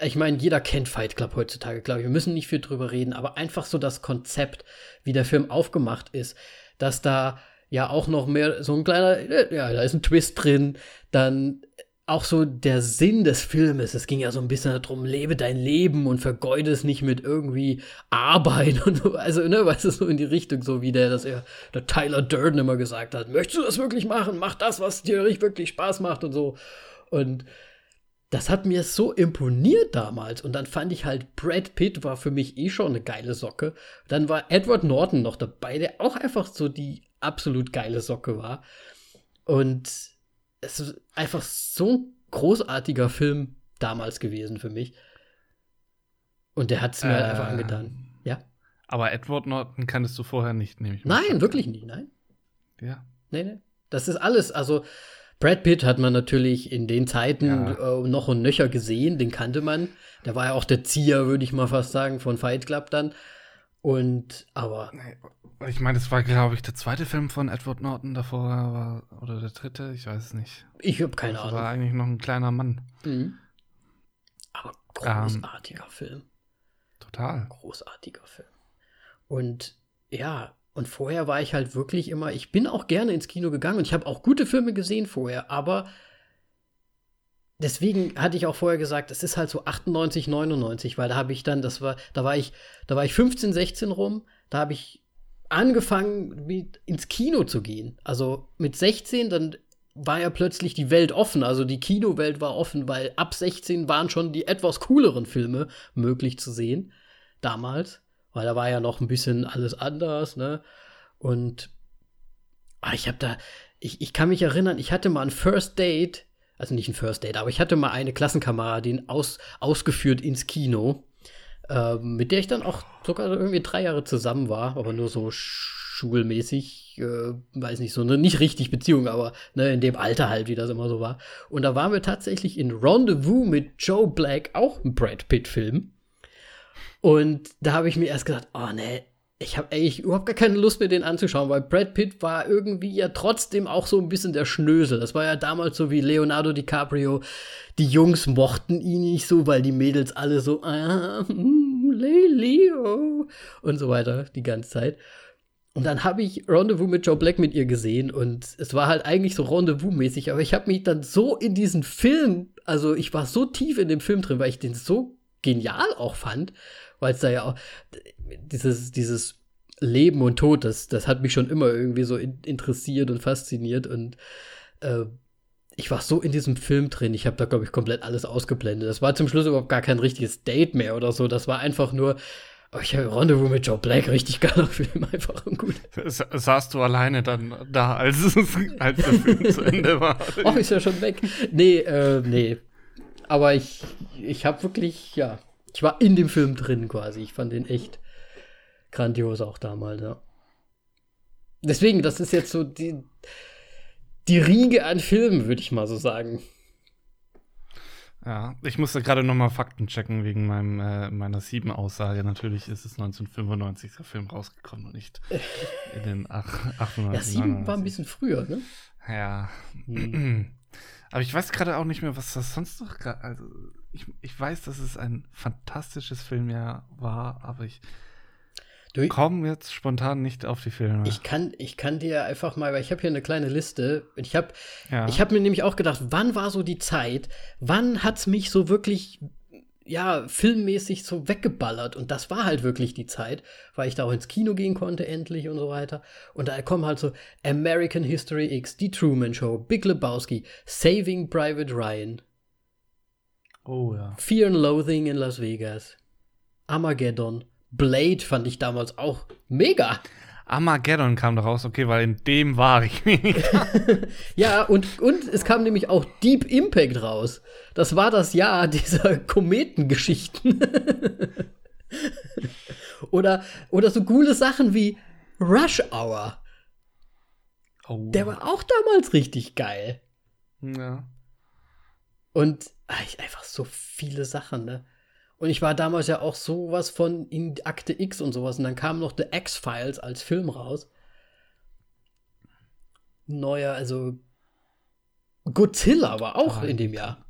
[SPEAKER 1] Ich meine, jeder kennt Fight Club heutzutage, glaube ich. Wir müssen nicht viel drüber reden, aber einfach so das Konzept, wie der Film aufgemacht ist, dass da ja auch noch mehr so ein kleiner, ja, da ist ein Twist drin, dann auch so der Sinn des Filmes. Es ging ja so ein bisschen darum, lebe dein Leben und vergeude es nicht mit irgendwie Arbeit und so. Also, ne, weißt du, so in die Richtung, so wie der, dass er, der Tyler Durden immer gesagt hat, möchtest du das wirklich machen? Mach das, was dir wirklich Spaß macht und so. Und das hat mir so imponiert damals. Und dann fand ich halt, Brad Pitt war für mich eh schon eine geile Socke. Dann war Edward Norton noch dabei, der auch einfach so die absolut geile Socke war. Und es ist einfach so ein großartiger Film damals gewesen für mich. Und der hat es mir halt äh, einfach angetan. Ja.
[SPEAKER 2] Aber Edward Norton kanntest du vorher nicht, nehme ich
[SPEAKER 1] mal. Nein, wirklich nicht, nein.
[SPEAKER 2] Ja.
[SPEAKER 1] Nee, nee. Das ist alles. Also, Brad Pitt hat man natürlich in den Zeiten ja. äh, noch und nöcher gesehen, den kannte man. Der war ja auch der Zieher, würde ich mal fast sagen, von Fight Club dann. Und, aber.
[SPEAKER 2] Ich meine, das war, glaube ich, der zweite Film von Edward Norton davor war, oder der dritte, ich weiß es nicht.
[SPEAKER 1] Ich habe keine
[SPEAKER 2] das
[SPEAKER 1] Ahnung.
[SPEAKER 2] war eigentlich noch ein kleiner Mann.
[SPEAKER 1] Mhm. Aber großartiger ähm, Film.
[SPEAKER 2] Total.
[SPEAKER 1] Großartiger Film. Und ja, und vorher war ich halt wirklich immer, ich bin auch gerne ins Kino gegangen und ich habe auch gute Filme gesehen vorher, aber deswegen hatte ich auch vorher gesagt, es ist halt so 98, 99, weil da habe ich dann, das war, da war ich, da war ich 15, 16 rum, da habe ich angefangen, mit, ins Kino zu gehen. Also mit 16, dann war ja plötzlich die Welt offen, also die Kinowelt war offen, weil ab 16 waren schon die etwas cooleren Filme möglich zu sehen, damals weil da war ja noch ein bisschen alles anders, ne? Und ah, ich habe da, ich, ich kann mich erinnern, ich hatte mal ein First Date, also nicht ein First Date, aber ich hatte mal eine Klassenkameradin aus, ausgeführt ins Kino, äh, mit der ich dann auch sogar irgendwie drei Jahre zusammen war, aber nur so schulmäßig, äh, weiß nicht, so eine nicht richtig Beziehung, aber ne, in dem Alter halt, wie das immer so war. Und da waren wir tatsächlich in Rendezvous mit Joe Black, auch ein Brad Pitt-Film. Und da habe ich mir erst gedacht, oh ne, ich habe eigentlich überhaupt gar keine Lust mehr, den anzuschauen, weil Brad Pitt war irgendwie ja trotzdem auch so ein bisschen der Schnösel. Das war ja damals so wie Leonardo DiCaprio. Die Jungs mochten ihn nicht so, weil die Mädels alle so, ah, mm, Leo und so weiter die ganze Zeit. Und dann habe ich Rendezvous mit Joe Black mit ihr gesehen und es war halt eigentlich so Rendezvous-mäßig, aber ich habe mich dann so in diesen Film, also ich war so tief in dem Film drin, weil ich den so genial auch fand, weil es da ja auch dieses, dieses Leben und Tod, das, das hat mich schon immer irgendwie so in, interessiert und fasziniert und äh, ich war so in diesem Film drin, ich habe da, glaube ich, komplett alles ausgeblendet. Das war zum Schluss überhaupt gar kein richtiges Date mehr oder so. Das war einfach nur, oh, ich habe Rendezvous mit Joe Black, richtig geiler Film, einfach gut.
[SPEAKER 2] Saßt du alleine dann da, als, als der Film zu Ende war?
[SPEAKER 1] Oh, ist ja schon weg. Nee, äh, nee. Aber ich, ich habe wirklich, ja, ich war in dem Film drin quasi. Ich fand den echt grandios auch damals, ja. Deswegen, das ist jetzt so die, die Riege an Filmen, würde ich mal so sagen.
[SPEAKER 2] Ja, ich musste gerade noch mal Fakten checken wegen meinem, äh, meiner Sieben-Aussage. Natürlich ist es 1995 der Film rausgekommen und nicht in den 98.
[SPEAKER 1] Ja, Sieben war ein bisschen früher, ne?
[SPEAKER 2] Ja. Hm. Aber ich weiß gerade auch nicht mehr, was das sonst noch gerade. Also, ich, ich weiß, dass es ein fantastisches Filmjahr war, aber ich du, komme jetzt spontan nicht auf die Filme.
[SPEAKER 1] Ich kann, ich kann dir einfach mal, weil ich habe hier eine kleine Liste. Ich habe ja. hab mir nämlich auch gedacht, wann war so die Zeit? Wann hat es mich so wirklich ja, filmmäßig so weggeballert. Und das war halt wirklich die Zeit, weil ich da auch ins Kino gehen konnte endlich und so weiter. Und da kommen halt so American History X, Die Truman Show, Big Lebowski, Saving Private Ryan.
[SPEAKER 2] Oh ja.
[SPEAKER 1] Fear and Loathing in Las Vegas. Armageddon. Blade fand ich damals auch mega.
[SPEAKER 2] Armageddon kam da raus, okay, weil in dem war ich.
[SPEAKER 1] ja, und, und es kam nämlich auch Deep Impact raus. Das war das Jahr dieser Kometengeschichten. oder, oder so coole Sachen wie Rush Hour. Oh. Der war auch damals richtig geil.
[SPEAKER 2] Ja.
[SPEAKER 1] Und ach, einfach so viele Sachen, ne? Und ich war damals ja auch sowas von in Akte X und sowas. Und dann kam noch The X-Files als Film raus. Neuer, also Godzilla war auch oh, in dem Jahr.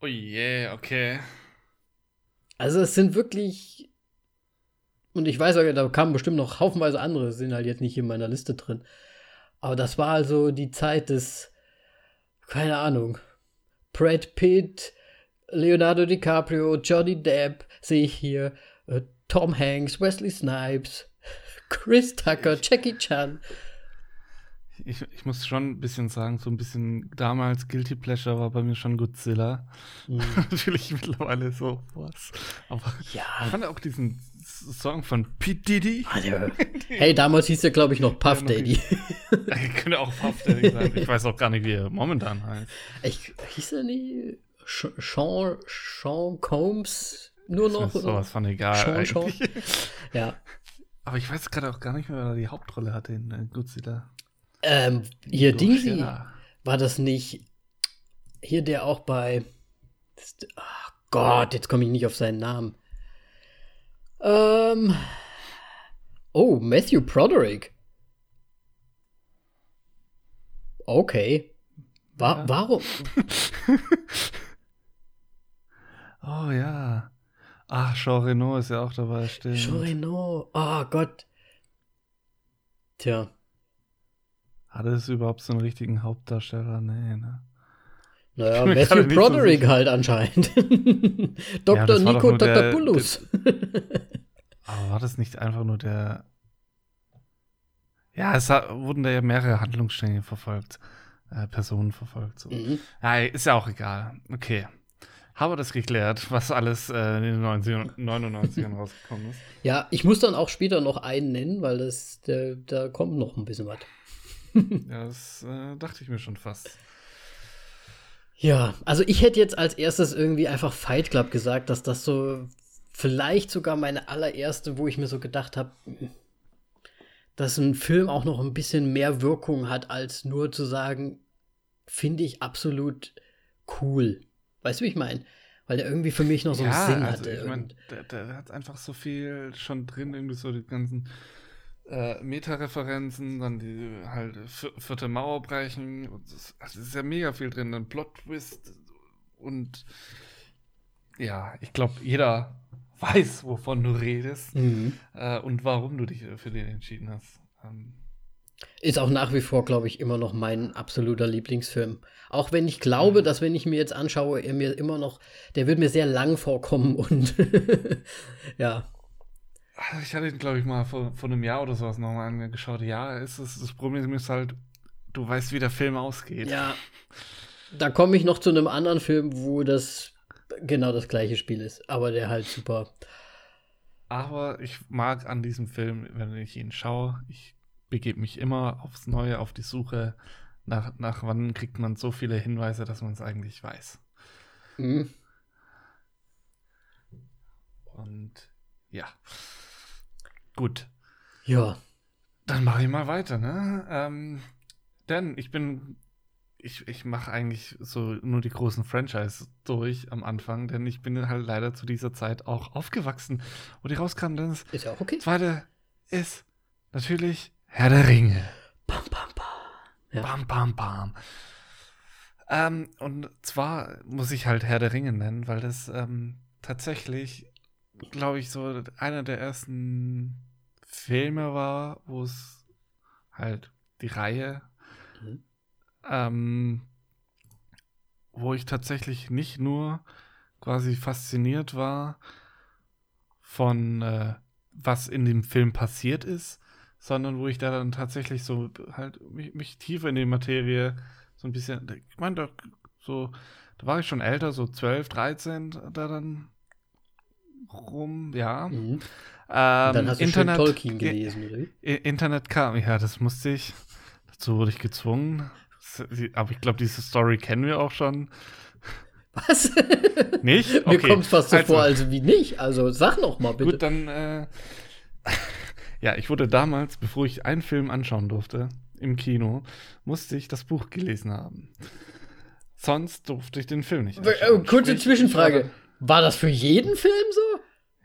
[SPEAKER 2] Oh je, yeah, okay.
[SPEAKER 1] Also es sind wirklich. Und ich weiß, da kamen bestimmt noch haufenweise andere, sind halt jetzt nicht in meiner Liste drin. Aber das war also die Zeit des, keine Ahnung, Brad Pitt, Leonardo DiCaprio, Johnny Depp sehe ich hier, äh, Tom Hanks, Wesley Snipes, Chris Tucker, Jackie Chan.
[SPEAKER 2] ich, ich muss schon ein bisschen sagen, so ein bisschen damals Guilty Pleasure war bei mir schon Godzilla. Mhm. Natürlich mittlerweile so was. Aber ja. ich fand auch diesen Song von Pete Diddy.
[SPEAKER 1] Also, hey, damals hieß der, glaube ich, noch Puff Daddy.
[SPEAKER 2] Er könnte auch Puff Daddy sein. Ich weiß auch gar nicht, wie er momentan heißt.
[SPEAKER 1] Ich, hieß er nie Sean, Sean Combs nur noch?
[SPEAKER 2] Das ist sowas von egal. Sean, Sean.
[SPEAKER 1] Ja.
[SPEAKER 2] Aber ich weiß gerade auch gar nicht mehr, wer da die Hauptrolle hatte in äh, Godzilla.
[SPEAKER 1] Ähm, hier Dingsy. War das nicht hier der auch bei. Ach Gott, jetzt komme ich nicht auf seinen Namen. Ähm. Oh, Matthew Broderick. Okay. Wa ja. Warum?
[SPEAKER 2] oh ja. Ach, Jean Reno ist ja auch dabei,
[SPEAKER 1] stimmt. Jean Reno. Oh Gott. Tja.
[SPEAKER 2] Hat es überhaupt so einen richtigen Hauptdarsteller? Nee, ne?
[SPEAKER 1] Naja, Matthew Broderick so halt anscheinend. Dr. Ja, Nico Dr. Bulus.
[SPEAKER 2] aber war das nicht einfach nur der. Ja, es wurden da ja mehrere Handlungsstränge verfolgt, äh, Personen verfolgt. So. Mhm. Ja, ist ja auch egal. Okay haben wir das geklärt, was alles äh, in den 99ern rausgekommen ist.
[SPEAKER 1] Ja, ich muss dann auch später noch einen nennen, weil das, der, da kommt noch ein bisschen was.
[SPEAKER 2] ja, das äh, dachte ich mir schon fast.
[SPEAKER 1] Ja, also ich hätte jetzt als erstes irgendwie einfach Fight Club gesagt, dass das so vielleicht sogar meine allererste, wo ich mir so gedacht habe, dass ein Film auch noch ein bisschen mehr Wirkung hat, als nur zu sagen, finde ich absolut cool. Weißt du, wie ich meine? Weil der irgendwie für mich noch so einen ja, Sinn also hatte.
[SPEAKER 2] Ich mein, der, der, hat einfach so viel schon drin, irgendwie so die ganzen äh, Meta-Referenzen, dann die halt vierte Mauer brechen. Das, also ist ja mega viel drin, dann Plot-Twist und ja, ich glaube, jeder weiß, wovon du redest mhm. äh, und warum du dich für den entschieden hast. Ähm,
[SPEAKER 1] ist auch nach wie vor, glaube ich, immer noch mein absoluter Lieblingsfilm. Auch wenn ich glaube, mhm. dass wenn ich mir jetzt anschaue, er mir immer noch, der wird mir sehr lang vorkommen und ja.
[SPEAKER 2] Ich hatte ihn, glaube ich, mal vor, vor einem Jahr oder sowas nochmal angeschaut. Ja, ist es, das Problem ist halt, du weißt, wie der Film ausgeht.
[SPEAKER 1] Ja. Da komme ich noch zu einem anderen Film, wo das genau das gleiche Spiel ist, aber der halt super.
[SPEAKER 2] Aber ich mag an diesem Film, wenn ich ihn schaue, ich begebe mich immer aufs Neue auf die Suche nach, nach wann kriegt man so viele Hinweise, dass man es eigentlich weiß. Mhm. Und ja. Gut.
[SPEAKER 1] Ja.
[SPEAKER 2] Dann mache ich mal weiter, ne? Ähm, denn ich bin. Ich, ich mache eigentlich so nur die großen Franchise durch am Anfang, denn ich bin halt leider zu dieser Zeit auch aufgewachsen, wo die rauskamen. Denn das
[SPEAKER 1] ist ja auch okay.
[SPEAKER 2] Zweite ist natürlich Herr der Ringe.
[SPEAKER 1] Bam, bam, bam.
[SPEAKER 2] Ja. Bam, bam, bam. Ähm, und zwar muss ich halt Herr der Ringe nennen, weil das ähm, tatsächlich, glaube ich, so einer der ersten Filme war, wo es halt die Reihe, mhm. ähm, wo ich tatsächlich nicht nur quasi fasziniert war von äh, was in dem Film passiert ist, sondern wo ich da dann tatsächlich so halt mich, mich tiefer in die Materie so ein bisschen, ich meine, da, so, da war ich schon älter, so 12, 13, da dann rum, ja. Mhm.
[SPEAKER 1] Ähm, dann hast du Internet, schon Tolkien gelesen, oder?
[SPEAKER 2] Internet kam, ja, das musste ich. Dazu wurde ich gezwungen. Aber ich glaube, diese Story kennen wir auch schon.
[SPEAKER 1] Was?
[SPEAKER 2] Nicht?
[SPEAKER 1] Okay. Mir kommt es fast so also, vor, also wie nicht. Also sag noch mal bitte.
[SPEAKER 2] Gut, dann äh, ja, ich wurde damals, bevor ich einen Film anschauen durfte, im Kino, musste ich das Buch gelesen haben. Sonst durfte ich den Film nicht.
[SPEAKER 1] Anschauen. Kurze Sprich, Zwischenfrage. War das für jeden Film so?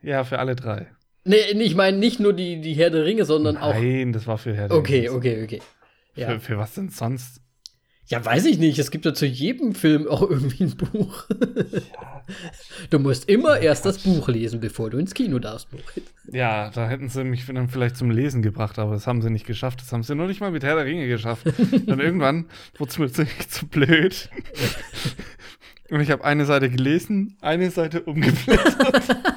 [SPEAKER 2] Ja, für alle drei.
[SPEAKER 1] Nee, ich meine nicht nur die, die Herr der Ringe, sondern
[SPEAKER 2] Nein,
[SPEAKER 1] auch.
[SPEAKER 2] Nein, das war für Herr der
[SPEAKER 1] okay, Ringe. Okay, okay, okay.
[SPEAKER 2] Ja. Für, für was denn sonst?
[SPEAKER 1] Ja, weiß ich nicht. Es gibt ja zu jedem Film auch irgendwie ein Buch. Ja. Du musst immer erst das Buch lesen, bevor du ins Kino darfst.
[SPEAKER 2] Ja, da hätten sie mich dann vielleicht zum Lesen gebracht, aber das haben sie nicht geschafft. Das haben sie noch nicht mal mit Herr der Ringe geschafft. dann irgendwann wurde es mir zu blöd. Und ich habe eine Seite gelesen, eine Seite umgeblättert.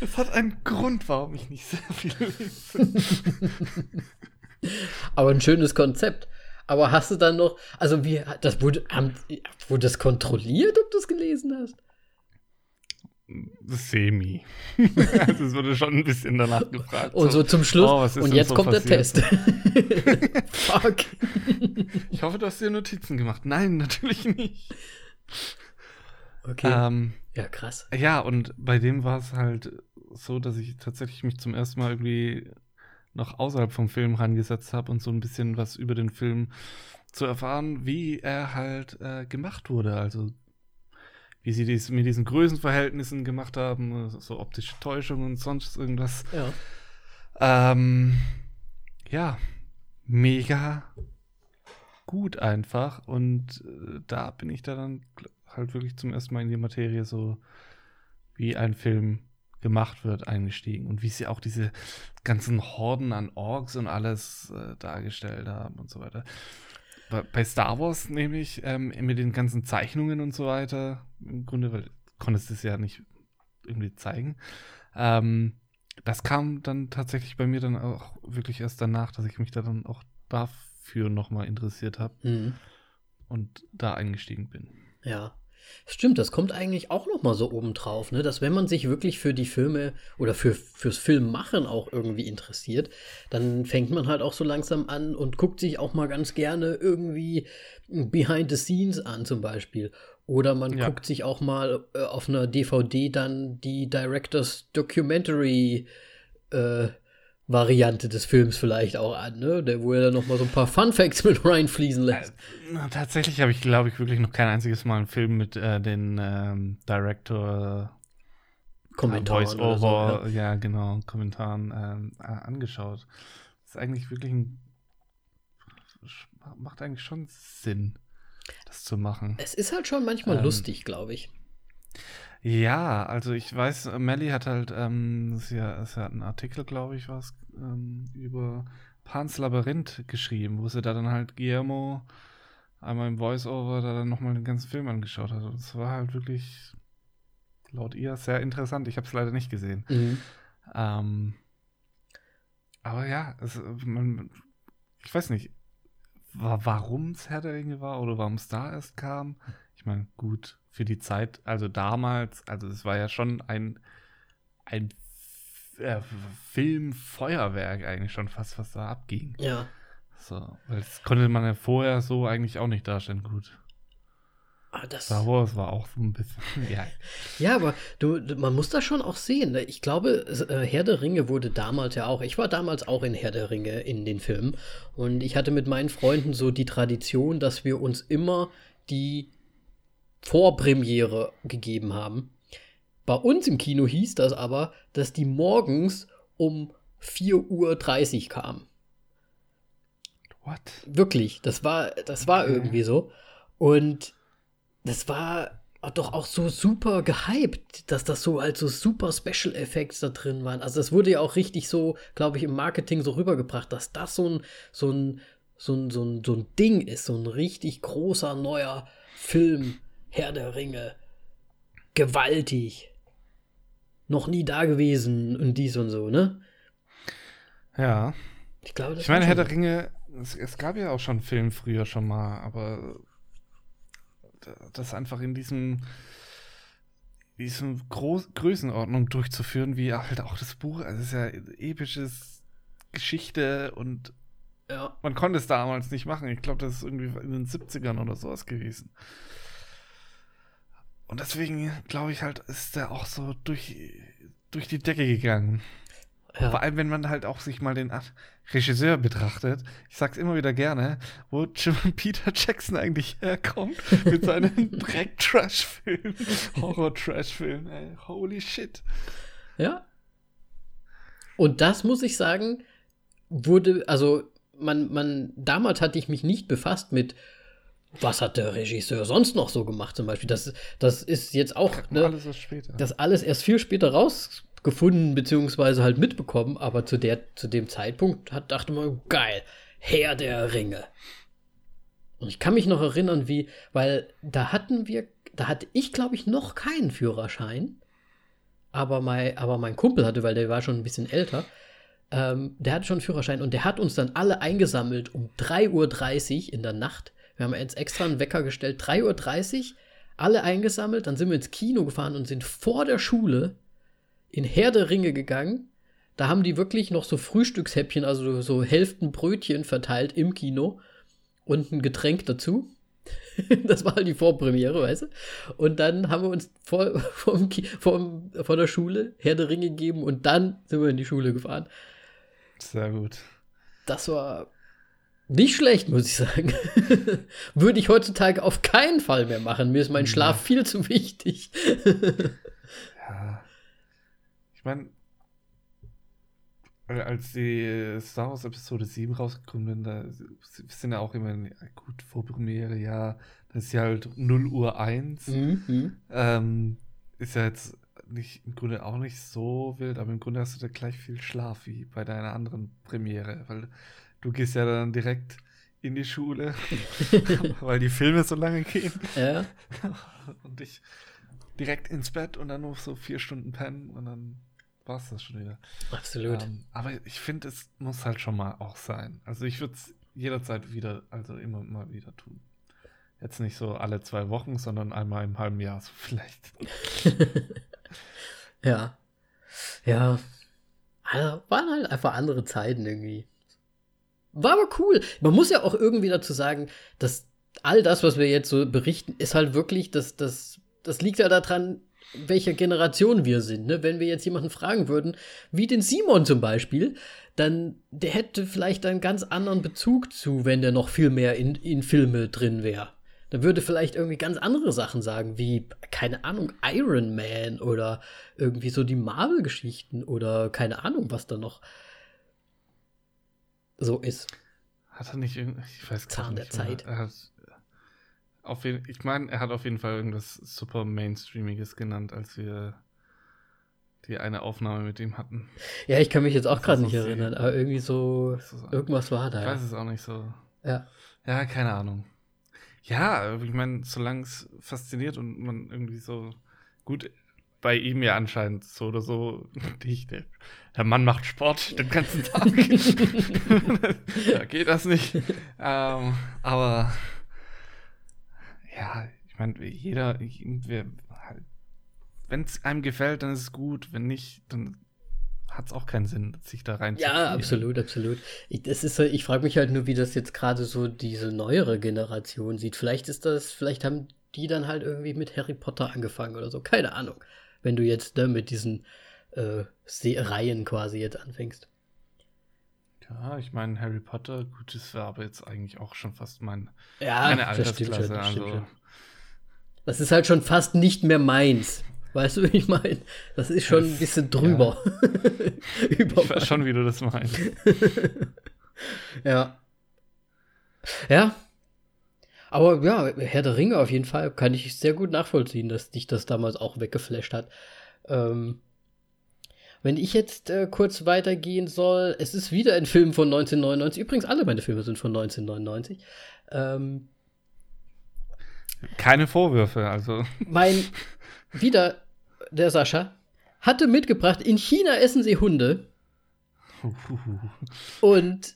[SPEAKER 2] Es hat einen Grund, warum ich nicht sehr viel lese.
[SPEAKER 1] Aber ein schönes Konzept. Aber hast du dann noch, also wie, das wurde, wurde das kontrolliert, ob du es gelesen hast?
[SPEAKER 2] Semi. also es wurde schon ein bisschen danach gefragt.
[SPEAKER 1] Und so, zum Schluss. Oh, und jetzt so kommt passiert? der Test.
[SPEAKER 2] Fuck. Ich hoffe, du hast dir Notizen gemacht. Nein, natürlich nicht.
[SPEAKER 1] Okay. Ähm, ja, krass.
[SPEAKER 2] Ja, und bei dem war es halt so, dass ich tatsächlich mich zum ersten Mal irgendwie noch außerhalb vom Film rangesetzt habe und so ein bisschen was über den Film zu erfahren, wie er halt äh, gemacht wurde. Also wie sie dies mit diesen Größenverhältnissen gemacht haben, so optische Täuschung und sonst irgendwas. Ja. Ähm, ja, mega gut einfach. Und äh, da bin ich da dann halt wirklich zum ersten Mal in die Materie so, wie ein Film gemacht wird, eingestiegen. Und wie sie auch diese ganzen Horden an Orks und alles äh, dargestellt haben und so weiter bei Star Wars nämlich ähm, mit den ganzen Zeichnungen und so weiter, im Grunde, weil du konntest es ja nicht irgendwie zeigen. Ähm, das kam dann tatsächlich bei mir dann auch wirklich erst danach, dass ich mich da dann auch dafür nochmal interessiert habe mhm. und da eingestiegen bin.
[SPEAKER 1] Ja. Stimmt, das kommt eigentlich auch noch mal so oben drauf, ne? dass wenn man sich wirklich für die Filme oder für, fürs Filmmachen auch irgendwie interessiert, dann fängt man halt auch so langsam an und guckt sich auch mal ganz gerne irgendwie Behind the Scenes an zum Beispiel. Oder man ja. guckt sich auch mal äh, auf einer DVD dann die Directors Documentary äh, Variante des Films vielleicht auch an, ne? Der, wo er dann noch mal so ein paar Fun Facts mit reinfließen lässt.
[SPEAKER 2] Äh, tatsächlich habe ich, glaube ich, wirklich noch kein einziges Mal einen Film mit äh, den ähm, Director
[SPEAKER 1] Kommentaren
[SPEAKER 2] Voice-Over, so, ja. ja. genau, Kommentaren ähm, äh, angeschaut. Das ist eigentlich wirklich ein macht eigentlich schon Sinn, das zu machen.
[SPEAKER 1] Es ist halt schon manchmal ähm, lustig, glaube ich.
[SPEAKER 2] Ja, also ich weiß, Melly hat halt, ähm, ist ja, ist ja ein Artikel, glaube ich, was ähm, über Pans Labyrinth geschrieben, wo sie da dann halt Guillermo einmal im Voice-Over da dann nochmal den ganzen Film angeschaut hat. Und es war halt wirklich laut ihr sehr interessant. Ich habe es leider nicht gesehen. Mhm. Ähm, aber ja, es, man, ich weiß nicht, warum es Herr der Ringe war oder warum es da erst kam. Ich meine, gut, für die Zeit, also damals, also es war ja schon ein, ein äh, Filmfeuerwerk eigentlich schon fast, was da abging.
[SPEAKER 1] Ja.
[SPEAKER 2] So, weil das konnte man ja vorher so eigentlich auch nicht darstellen, gut.
[SPEAKER 1] Ah, das
[SPEAKER 2] Star Wars war auch so ein bisschen, ja.
[SPEAKER 1] Ja, aber du, man muss das schon auch sehen. Ne? Ich glaube, äh, Herr der Ringe wurde damals ja auch, ich war damals auch in Herr der Ringe in den Filmen und ich hatte mit meinen Freunden so die Tradition, dass wir uns immer die Vorpremiere gegeben haben. Bei uns im Kino hieß das aber, dass die morgens um 4.30 Uhr kam.
[SPEAKER 2] What?
[SPEAKER 1] Wirklich, das war, das war okay. irgendwie so. Und das war doch auch so super gehypt, dass das so als so super Special Effects da drin waren. Also das wurde ja auch richtig so, glaube ich, im Marketing so rübergebracht, dass das so ein, so ein, so ein, so ein, so ein Ding ist, so ein richtig großer neuer Film Herr der Ringe. Gewaltig. Noch nie da gewesen und dies und so, ne?
[SPEAKER 2] Ja.
[SPEAKER 1] Ich glaube, das
[SPEAKER 2] Ich meine, Herr der Ringe, es, es, gab ja auch schon Film früher schon mal, aber das einfach in diesem diesem Groß Größenordnung durchzuführen, wie halt auch das Buch, also es ist ja episches Geschichte und ja. man konnte es damals nicht machen. Ich glaube, das ist irgendwie in den 70ern oder sowas gewesen. Und deswegen glaube ich halt, ist der auch so durch, durch die Decke gegangen. Ja. Vor allem, wenn man halt auch sich mal den Regisseur betrachtet. Ich sag's immer wieder gerne, wo Peter Jackson eigentlich herkommt mit seinen Dreck-Trash-Filmen, Horror-Trash-Filmen. Holy shit.
[SPEAKER 1] Ja. Und das muss ich sagen, wurde, also man, man, damals hatte ich mich nicht befasst mit was hat der Regisseur sonst noch so gemacht zum Beispiel? Das, das ist jetzt auch, ne, alles das alles erst viel später rausgefunden, beziehungsweise halt mitbekommen, aber zu, der, zu dem Zeitpunkt hat, dachte man, geil, Herr der Ringe. Und ich kann mich noch erinnern, wie, weil da hatten wir, da hatte ich, glaube ich, noch keinen Führerschein. aber mein, aber mein Kumpel hatte, weil der war schon ein bisschen älter, ähm, der hatte schon einen Führerschein und der hat uns dann alle eingesammelt um 3.30 Uhr in der Nacht. Wir haben jetzt extra einen Wecker gestellt, 3.30 Uhr, alle eingesammelt, dann sind wir ins Kino gefahren und sind vor der Schule in Herr der Ringe gegangen. Da haben die wirklich noch so Frühstückshäppchen, also so Hälften Brötchen verteilt im Kino und ein Getränk dazu. das war halt die Vorpremiere, weißt du? Und dann haben wir uns vor, vom, vom, vor der Schule Herr der Ringe gegeben und dann sind wir in die Schule gefahren.
[SPEAKER 2] Sehr gut.
[SPEAKER 1] Das war nicht schlecht, muss ich sagen. Würde ich heutzutage auf keinen Fall mehr machen. Mir ist mein Schlaf ja. viel zu wichtig.
[SPEAKER 2] ja. Ich meine, als die Star Wars Episode 7 rausgekommen sind, da sind ja auch immer, gut, Vorpremiere, ja, das ist ja halt 0 Uhr 1. Mhm. Ähm, ist ja jetzt nicht, im Grunde auch nicht so wild, aber im Grunde hast du da gleich viel Schlaf wie bei deiner anderen Premiere, weil du gehst ja dann direkt in die Schule, weil die Filme so lange gehen.
[SPEAKER 1] Ja.
[SPEAKER 2] Und ich direkt ins Bett und dann noch so vier Stunden pennen und dann war es das schon wieder.
[SPEAKER 1] Absolut.
[SPEAKER 2] Ähm, aber ich finde, es muss halt schon mal auch sein. Also ich würde es jederzeit wieder, also immer mal wieder tun. Jetzt nicht so alle zwei Wochen, sondern einmal im halben Jahr so vielleicht.
[SPEAKER 1] ja. Ja. Also waren halt einfach andere Zeiten irgendwie. War aber cool. Man muss ja auch irgendwie dazu sagen, dass all das, was wir jetzt so berichten, ist halt wirklich, das, das, das liegt ja daran, welcher Generation wir sind. Ne? Wenn wir jetzt jemanden fragen würden, wie den Simon zum Beispiel, dann der hätte vielleicht einen ganz anderen Bezug zu, wenn der noch viel mehr in, in Filme drin wäre. Dann würde vielleicht irgendwie ganz andere Sachen sagen, wie, keine Ahnung, Iron Man oder irgendwie so die Marvel-Geschichten oder keine Ahnung, was da noch so ist.
[SPEAKER 2] Hat er nicht irgendwie, ich weiß
[SPEAKER 1] gar Zahn
[SPEAKER 2] nicht.
[SPEAKER 1] der Zeit.
[SPEAKER 2] Er hat, auf jeden, ich meine, er hat auf jeden Fall irgendwas super Mainstreamiges genannt, als wir die eine Aufnahme mit ihm hatten.
[SPEAKER 1] Ja, ich kann mich jetzt auch gerade nicht erinnern, aber irgendwie so, irgendwas war da.
[SPEAKER 2] Ich weiß es auch nicht so.
[SPEAKER 1] Ja.
[SPEAKER 2] Ja, keine Ahnung. Ja, ich meine, solange es fasziniert und man irgendwie so gut bei ihm ja anscheinend so oder so nicht. Der, Mann macht Sport den ganzen Tag. da geht das nicht. Ähm, aber ja, ich meine, jeder, wenn es einem gefällt, dann ist es gut. Wenn nicht, dann hat es auch keinen Sinn, sich da rein
[SPEAKER 1] Ja, absolut, absolut. Ich, das ist, ich frage mich halt nur, wie das jetzt gerade so diese neuere Generation sieht. Vielleicht ist das, vielleicht haben die dann halt irgendwie mit Harry Potter angefangen oder so. Keine Ahnung. Wenn du jetzt ne, mit diesen äh, Reihen quasi jetzt anfängst.
[SPEAKER 2] Ja, ich meine, Harry Potter, gut, das wäre aber jetzt eigentlich auch schon fast mein,
[SPEAKER 1] ja,
[SPEAKER 2] meine
[SPEAKER 1] Altersklasse. Das, also. das ist halt schon fast nicht mehr meins. Weißt du, wie ich meine? Das ist schon ein bisschen drüber.
[SPEAKER 2] Ja. ich weiß schon, wie du das meinst.
[SPEAKER 1] ja. Ja. Aber ja, Herr der Ringe auf jeden Fall kann ich sehr gut nachvollziehen, dass dich das damals auch weggeflasht hat. Ähm, wenn ich jetzt äh, kurz weitergehen soll, es ist wieder ein Film von 1999. Übrigens, alle meine Filme sind von 1999. Ähm,
[SPEAKER 2] Keine Vorwürfe, also.
[SPEAKER 1] Mein, wieder der Sascha, hatte mitgebracht, in China essen sie Hunde. Und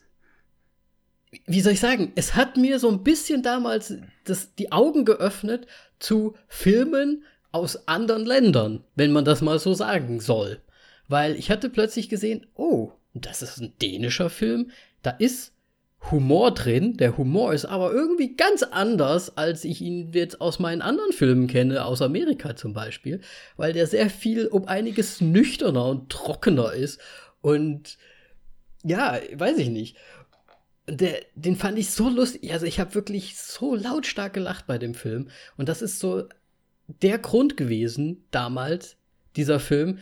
[SPEAKER 1] wie soll ich sagen, es hat mir so ein bisschen damals das, die Augen geöffnet zu Filmen aus anderen Ländern, wenn man das mal so sagen soll. Weil ich hatte plötzlich gesehen, oh, das ist ein dänischer Film, da ist Humor drin. Der Humor ist aber irgendwie ganz anders, als ich ihn jetzt aus meinen anderen Filmen kenne, aus Amerika zum Beispiel, weil der sehr viel um einiges nüchterner und trockener ist. Und ja, weiß ich nicht. Der, den fand ich so lustig. Also ich habe wirklich so lautstark gelacht bei dem Film. Und das ist so der Grund gewesen damals, dieser Film,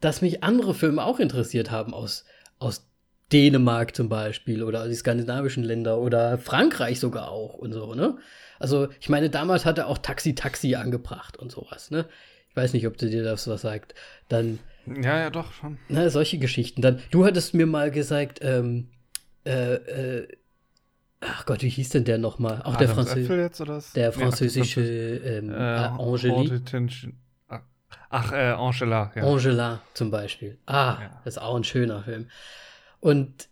[SPEAKER 1] dass mich andere Filme auch interessiert haben aus, aus Dänemark zum Beispiel oder die skandinavischen Länder oder Frankreich sogar auch und so, ne? Also, ich meine, damals hat er auch Taxi Taxi angebracht und sowas, ne? Ich weiß nicht, ob du dir das was sagt. Dann.
[SPEAKER 2] Ja, ja, doch, schon.
[SPEAKER 1] Ne, solche Geschichten. Dann, du hattest mir mal gesagt, ähm, äh, äh, ach Gott, wie hieß denn der nochmal? Auch der, Franzö der französische ähm,
[SPEAKER 2] äh,
[SPEAKER 1] Angeli.
[SPEAKER 2] Ach, äh, Angela,
[SPEAKER 1] ja. Angela zum Beispiel. Ah, ja. das ist auch ein schöner Film. Und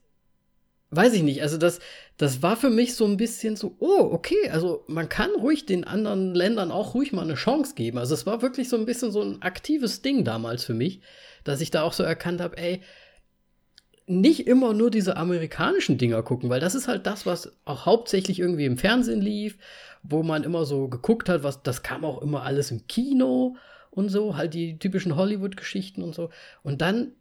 [SPEAKER 1] weiß ich nicht, also das, das war für mich so ein bisschen so, oh, okay, also man kann ruhig den anderen Ländern auch ruhig mal eine Chance geben. Also es war wirklich so ein bisschen so ein aktives Ding damals für mich, dass ich da auch so erkannt habe, ey, nicht immer nur diese amerikanischen Dinger gucken, weil das ist halt das, was auch hauptsächlich irgendwie im Fernsehen lief, wo man immer so geguckt hat, was das kam auch immer alles im Kino und so, halt die typischen Hollywood-Geschichten und so. Und dann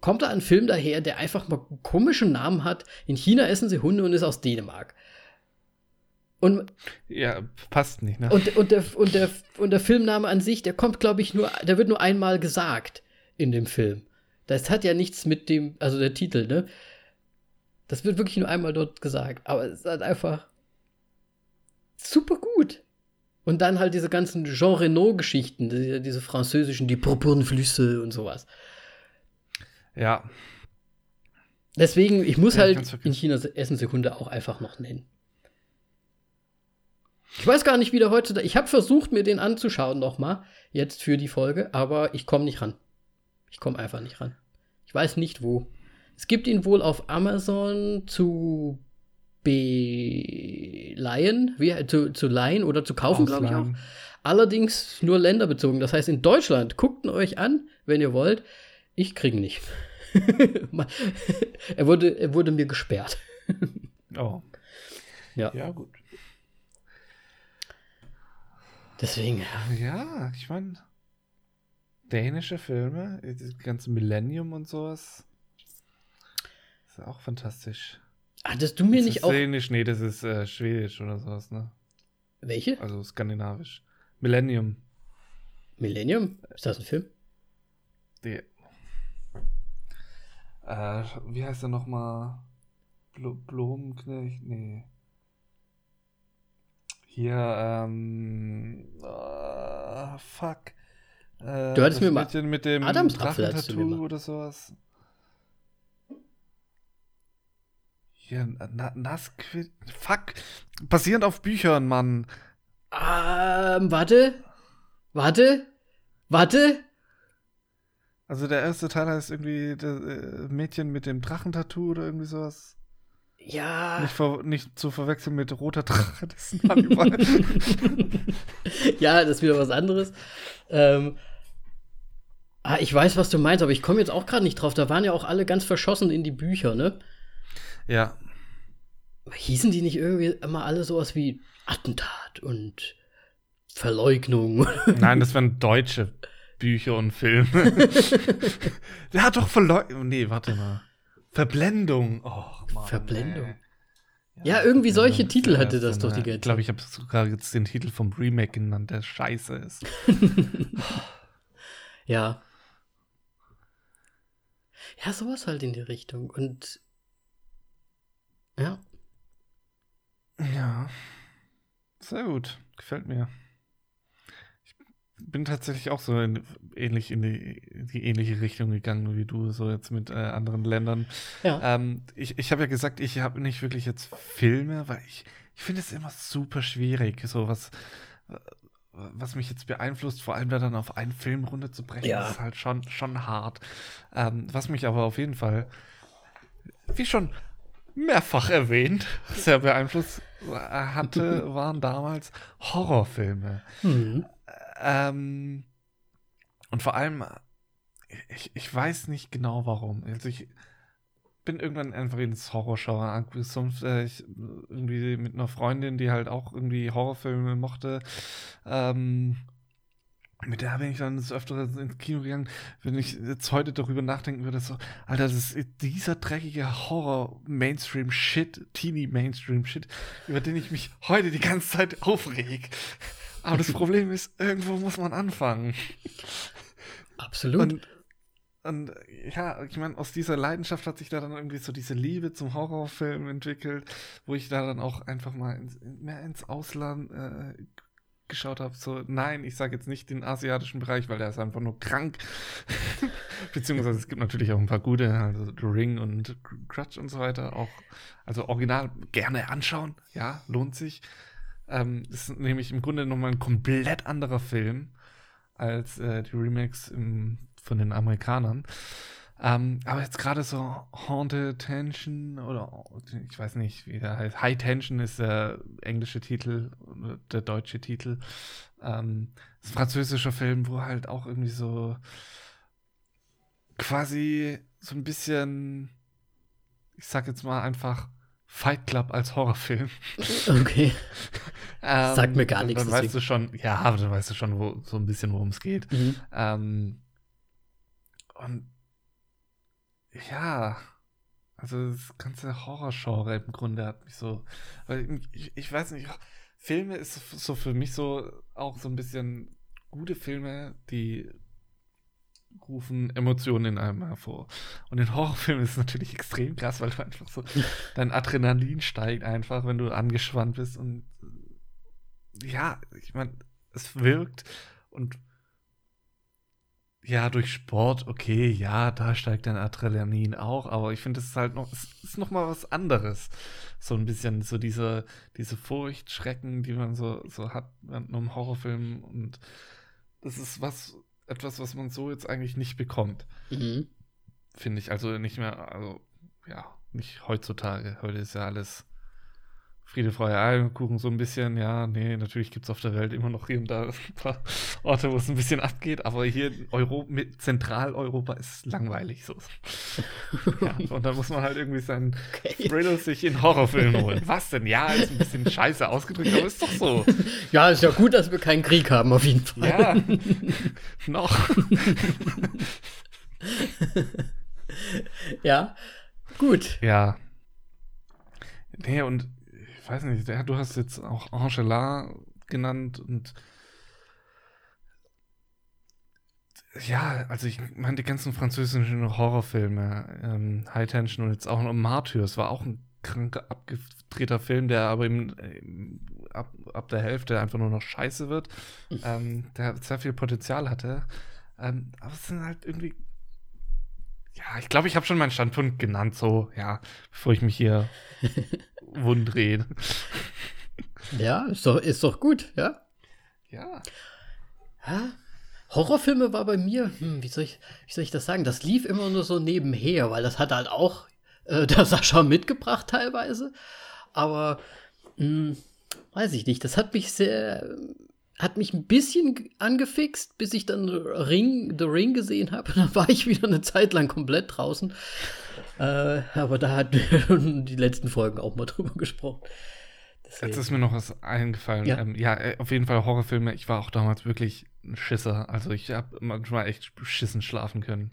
[SPEAKER 1] kommt da ein Film daher, der einfach mal einen komischen Namen hat. In China essen sie Hunde und ist aus Dänemark.
[SPEAKER 2] Und, ja, passt nicht, ne?
[SPEAKER 1] Und, und, der, und, der, und der Filmname an sich, der kommt, glaube ich, nur, der wird nur einmal gesagt in dem Film. Das hat ja nichts mit dem, also der Titel, ne? Das wird wirklich nur einmal dort gesagt. Aber es ist halt einfach super gut. Und dann halt diese ganzen Jean Reno-Geschichten, diese, diese französischen, die Purpurnflüsse und sowas.
[SPEAKER 2] Ja.
[SPEAKER 1] Deswegen, ich muss ja, halt in China Essensekunde auch einfach noch nennen. Ich weiß gar nicht, wie der heute da. Ich habe versucht, mir den anzuschauen nochmal, jetzt für die Folge, aber ich komme nicht ran. Ich komme einfach nicht ran. Ich weiß nicht wo. Es gibt ihn wohl auf Amazon zu beleihen, wie, zu, zu leihen oder zu kaufen, glaube ich auch. Allerdings nur länderbezogen. Das heißt, in Deutschland, guckt ihn euch an, wenn ihr wollt. Ich kriege nicht. er, wurde, er wurde mir gesperrt.
[SPEAKER 2] oh.
[SPEAKER 1] Ja.
[SPEAKER 2] Ja, gut.
[SPEAKER 1] Deswegen.
[SPEAKER 2] Ja, ich meine, dänische Filme, das ganze Millennium und sowas. Ist auch fantastisch.
[SPEAKER 1] Hattest du mir
[SPEAKER 2] das
[SPEAKER 1] nicht
[SPEAKER 2] ist auch. Dänisch, nee, das ist äh, Schwedisch oder sowas, ne?
[SPEAKER 1] Welche?
[SPEAKER 2] Also skandinavisch. Millennium.
[SPEAKER 1] Millennium? Ist das ein Film?
[SPEAKER 2] Der, äh, wie heißt er nochmal? Bl Blumenknecht? Nee. Hier, ähm. Uh, fuck.
[SPEAKER 1] Äh, du hattest mir mal
[SPEAKER 2] mit dem
[SPEAKER 1] Adamstattoo
[SPEAKER 2] oder sowas. Hier, na, Nasquid. Fuck. Basierend auf Büchern, Mann.
[SPEAKER 1] Ähm, warte. Warte. Warte.
[SPEAKER 2] Also der erste Teil heißt irgendwie das äh, Mädchen mit dem Drachentattoo oder irgendwie sowas.
[SPEAKER 1] Ja.
[SPEAKER 2] Nicht, ver nicht zu verwechseln mit roter Drache, das ist Hannibal.
[SPEAKER 1] ja, das ist wieder was anderes. Ähm, ah, ich weiß, was du meinst, aber ich komme jetzt auch gerade nicht drauf. Da waren ja auch alle ganz verschossen in die Bücher, ne?
[SPEAKER 2] Ja.
[SPEAKER 1] Hießen die nicht irgendwie immer alle sowas wie Attentat und Verleugnung?
[SPEAKER 2] Nein, das waren Deutsche. Bücher und Filme. Der hat doch Verleugnung. Nee, warte mal. Verblendung. Oh,
[SPEAKER 1] Mann, Verblendung. Ja, ja, irgendwie solche Titel hatte das doch die ganze
[SPEAKER 2] Ich glaube, ich habe sogar jetzt den Titel vom Remake genannt, der scheiße ist.
[SPEAKER 1] ja. Ja, sowas halt in die Richtung. Und ja.
[SPEAKER 2] Ja. Sehr gut. Gefällt mir bin tatsächlich auch so in, ähnlich in die, in die, ähnliche Richtung gegangen wie du, so jetzt mit äh, anderen Ländern.
[SPEAKER 1] Ja.
[SPEAKER 2] Ähm, ich ich habe ja gesagt, ich habe nicht wirklich jetzt Filme, weil ich, ich finde es immer super schwierig, so was, was mich jetzt beeinflusst, vor allem da dann auf einen Film runterzubrechen, ja. ist halt schon, schon hart. Ähm, was mich aber auf jeden Fall, wie schon mehrfach erwähnt, sehr beeinflusst hatte, waren damals Horrorfilme.
[SPEAKER 1] Mhm.
[SPEAKER 2] Ähm, und vor allem, ich, ich weiß nicht genau warum. Also ich bin irgendwann einfach ins Horrorschauer angesumpft. Äh, ich, irgendwie mit einer Freundin, die halt auch irgendwie Horrorfilme mochte. Ähm, mit der bin ich dann das öfter ins Kino gegangen. Wenn ich jetzt heute darüber nachdenken würde, so, Alter, das ist dieser dreckige Horror-Mainstream-Shit, Teenie-Mainstream-Shit, über den ich mich heute die ganze Zeit aufreg. Aber das Problem ist, irgendwo muss man anfangen.
[SPEAKER 1] Absolut.
[SPEAKER 2] Und, und ja, ich meine, aus dieser Leidenschaft hat sich da dann irgendwie so diese Liebe zum Horrorfilm entwickelt, wo ich da dann auch einfach mal ins, mehr ins Ausland äh, geschaut habe. So, nein, ich sage jetzt nicht den asiatischen Bereich, weil der ist einfach nur krank. Beziehungsweise es gibt natürlich auch ein paar gute, also The Ring und Crutch und so weiter. Auch, also original gerne anschauen, ja, lohnt sich. Ähm, ist nämlich im Grunde nochmal ein komplett anderer Film als äh, die Remakes im, von den Amerikanern. Ähm, aber jetzt gerade so Haunted Tension oder ich weiß nicht, wie der heißt. High Tension ist der englische Titel, der deutsche Titel. Ähm, das ist ein französischer Film, wo halt auch irgendwie so quasi so ein bisschen, ich sag jetzt mal einfach Fight Club als Horrorfilm.
[SPEAKER 1] Okay.
[SPEAKER 2] ähm,
[SPEAKER 1] Sagt mir gar nichts.
[SPEAKER 2] Dann weißt du schon, ja, aber dann weißt du schon wo, so ein bisschen, worum es geht.
[SPEAKER 1] Mhm.
[SPEAKER 2] Ähm, und ja, also das ganze Horrorgenre im Grunde hat mich so, weil ich, ich weiß nicht, Filme ist so für mich so auch so ein bisschen gute Filme, die rufen Emotionen in einem hervor. Und in Horrorfilmen ist es natürlich extrem krass, weil du einfach so, dein Adrenalin steigt einfach, wenn du angespannt bist und ja, ich meine, es wirkt und ja, durch Sport, okay, ja, da steigt dein Adrenalin auch, aber ich finde, es ist halt noch, es ist noch mal was anderes. So ein bisschen, so diese, diese Furcht, Schrecken, die man so, so hat in einem Horrorfilm und das ist was, etwas, was man so jetzt eigentlich nicht bekommt.
[SPEAKER 1] Mhm.
[SPEAKER 2] Finde ich, also nicht mehr, also, ja, nicht heutzutage. Heute ist ja alles Friede, Freude, Eierkuchen so ein bisschen. Ja, nee, natürlich gibt es auf der Welt immer noch hier und da ein paar Orte, wo es ein bisschen abgeht, aber hier in Euro, mit Zentraleuropa ist langweilig so. ja, und dann muss man halt irgendwie seinen
[SPEAKER 1] Okay.
[SPEAKER 2] Thriller sich in Horrorfilmen holen. Was denn? Ja, ist ein bisschen scheiße ausgedrückt, aber ist doch so.
[SPEAKER 1] Ja, ist ja gut, dass wir keinen Krieg haben, auf jeden Fall.
[SPEAKER 2] Ja, noch.
[SPEAKER 1] Ja, gut.
[SPEAKER 2] Ja. Nee, und weiß nicht, ja, du hast jetzt auch Angela genannt und ja, also ich meine, die ganzen französischen Horrorfilme, ähm, High Tension und jetzt auch noch Martyrs war auch ein kranker, abgedrehter Film, der aber im, im, ab, ab der Hälfte einfach nur noch scheiße wird, ähm, der sehr viel Potenzial hatte. Ähm, aber es sind halt irgendwie ja, ich glaube, ich habe schon meinen Standpunkt genannt, so, ja, bevor ich mich hier wundrede.
[SPEAKER 1] Ja, ist doch, ist doch gut, ja.
[SPEAKER 2] Ja.
[SPEAKER 1] Ja. Horrorfilme war bei mir, hm, wie, soll ich, wie soll ich das sagen? Das lief immer nur so nebenher, weil das hat halt auch äh, der Sascha mitgebracht teilweise. Aber hm, weiß ich nicht, das hat mich sehr, hat mich ein bisschen angefixt, bis ich dann Ring, The Ring gesehen habe. Dann war ich wieder eine Zeit lang komplett draußen. Äh, aber da hatten wir schon die letzten Folgen auch mal drüber gesprochen. Deswegen.
[SPEAKER 2] Jetzt ist mir noch was eingefallen.
[SPEAKER 1] Ja.
[SPEAKER 2] Ähm, ja äh, auf jeden Fall Horrorfilme. Ich war auch damals wirklich ein Schisser. Also ich habe manchmal echt beschissen schlafen können.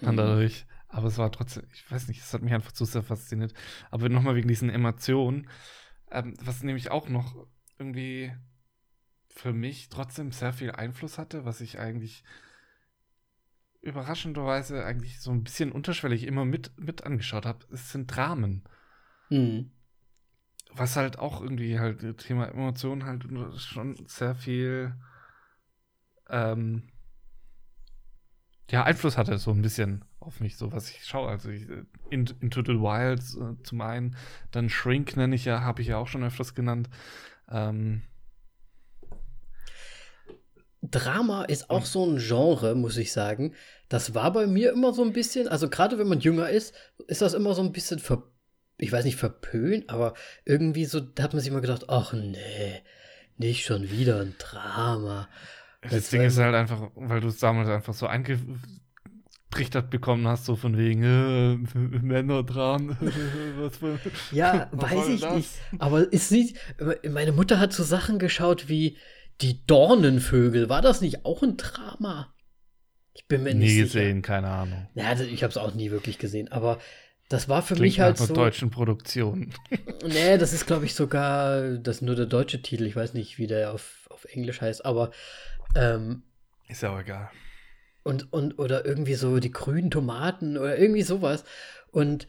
[SPEAKER 2] Dann
[SPEAKER 1] Mhm.
[SPEAKER 2] dadurch. Aber es war trotzdem, ich weiß nicht, es hat mich einfach zu sehr fasziniert. Aber nochmal wegen diesen Emotionen, ähm, was nämlich auch noch irgendwie für mich trotzdem sehr viel Einfluss hatte, was ich eigentlich überraschenderweise eigentlich so ein bisschen unterschwellig immer mit, mit angeschaut habe, es sind Dramen.
[SPEAKER 1] Hm.
[SPEAKER 2] Was halt auch irgendwie halt Thema Emotionen halt schon sehr viel ähm, ja, Einfluss hatte, so ein bisschen auf mich, so was ich schaue. Also ich, äh, In- Into the Wilds äh, zum einen, dann Shrink nenne ich ja, habe ich ja auch schon öfters genannt. Ähm,
[SPEAKER 1] Drama ist auch so ein Genre, muss ich sagen. Das war bei mir immer so ein bisschen, also gerade wenn man jünger ist, ist das immer so ein bisschen ver, ich weiß nicht, verpönt, aber irgendwie so, da hat man sich immer gedacht, ach nee, nicht schon wieder ein Drama.
[SPEAKER 2] das,
[SPEAKER 1] Das
[SPEAKER 2] Ding ist halt einfach, weil du es damals einfach so eingetrichtert bekommen hast, so von wegen äh, Männer dran. was für,
[SPEAKER 1] Ja,
[SPEAKER 2] was
[SPEAKER 1] weiß ich
[SPEAKER 2] das?
[SPEAKER 1] nicht. Aber ist nicht, meine Mutter hat so Sachen geschaut wie die Dornenvögel. War das nicht auch ein Drama? Ich bin mir
[SPEAKER 2] Nie
[SPEAKER 1] nicht sicher.
[SPEAKER 2] gesehen, keine Ahnung.
[SPEAKER 1] Ja, ich habe es auch nie wirklich gesehen, aber das war für
[SPEAKER 2] Klingt
[SPEAKER 1] mich halt
[SPEAKER 2] nach
[SPEAKER 1] so.
[SPEAKER 2] deutschen Produktion.
[SPEAKER 1] Nee, das ist, glaube ich, sogar das nur der deutsche Titel. Ich weiß nicht, wie der auf, auf Englisch heißt, aber ähm,
[SPEAKER 2] Ist ja auch egal.
[SPEAKER 1] und, und oder irgendwie so die grünen Tomaten oder irgendwie sowas. Und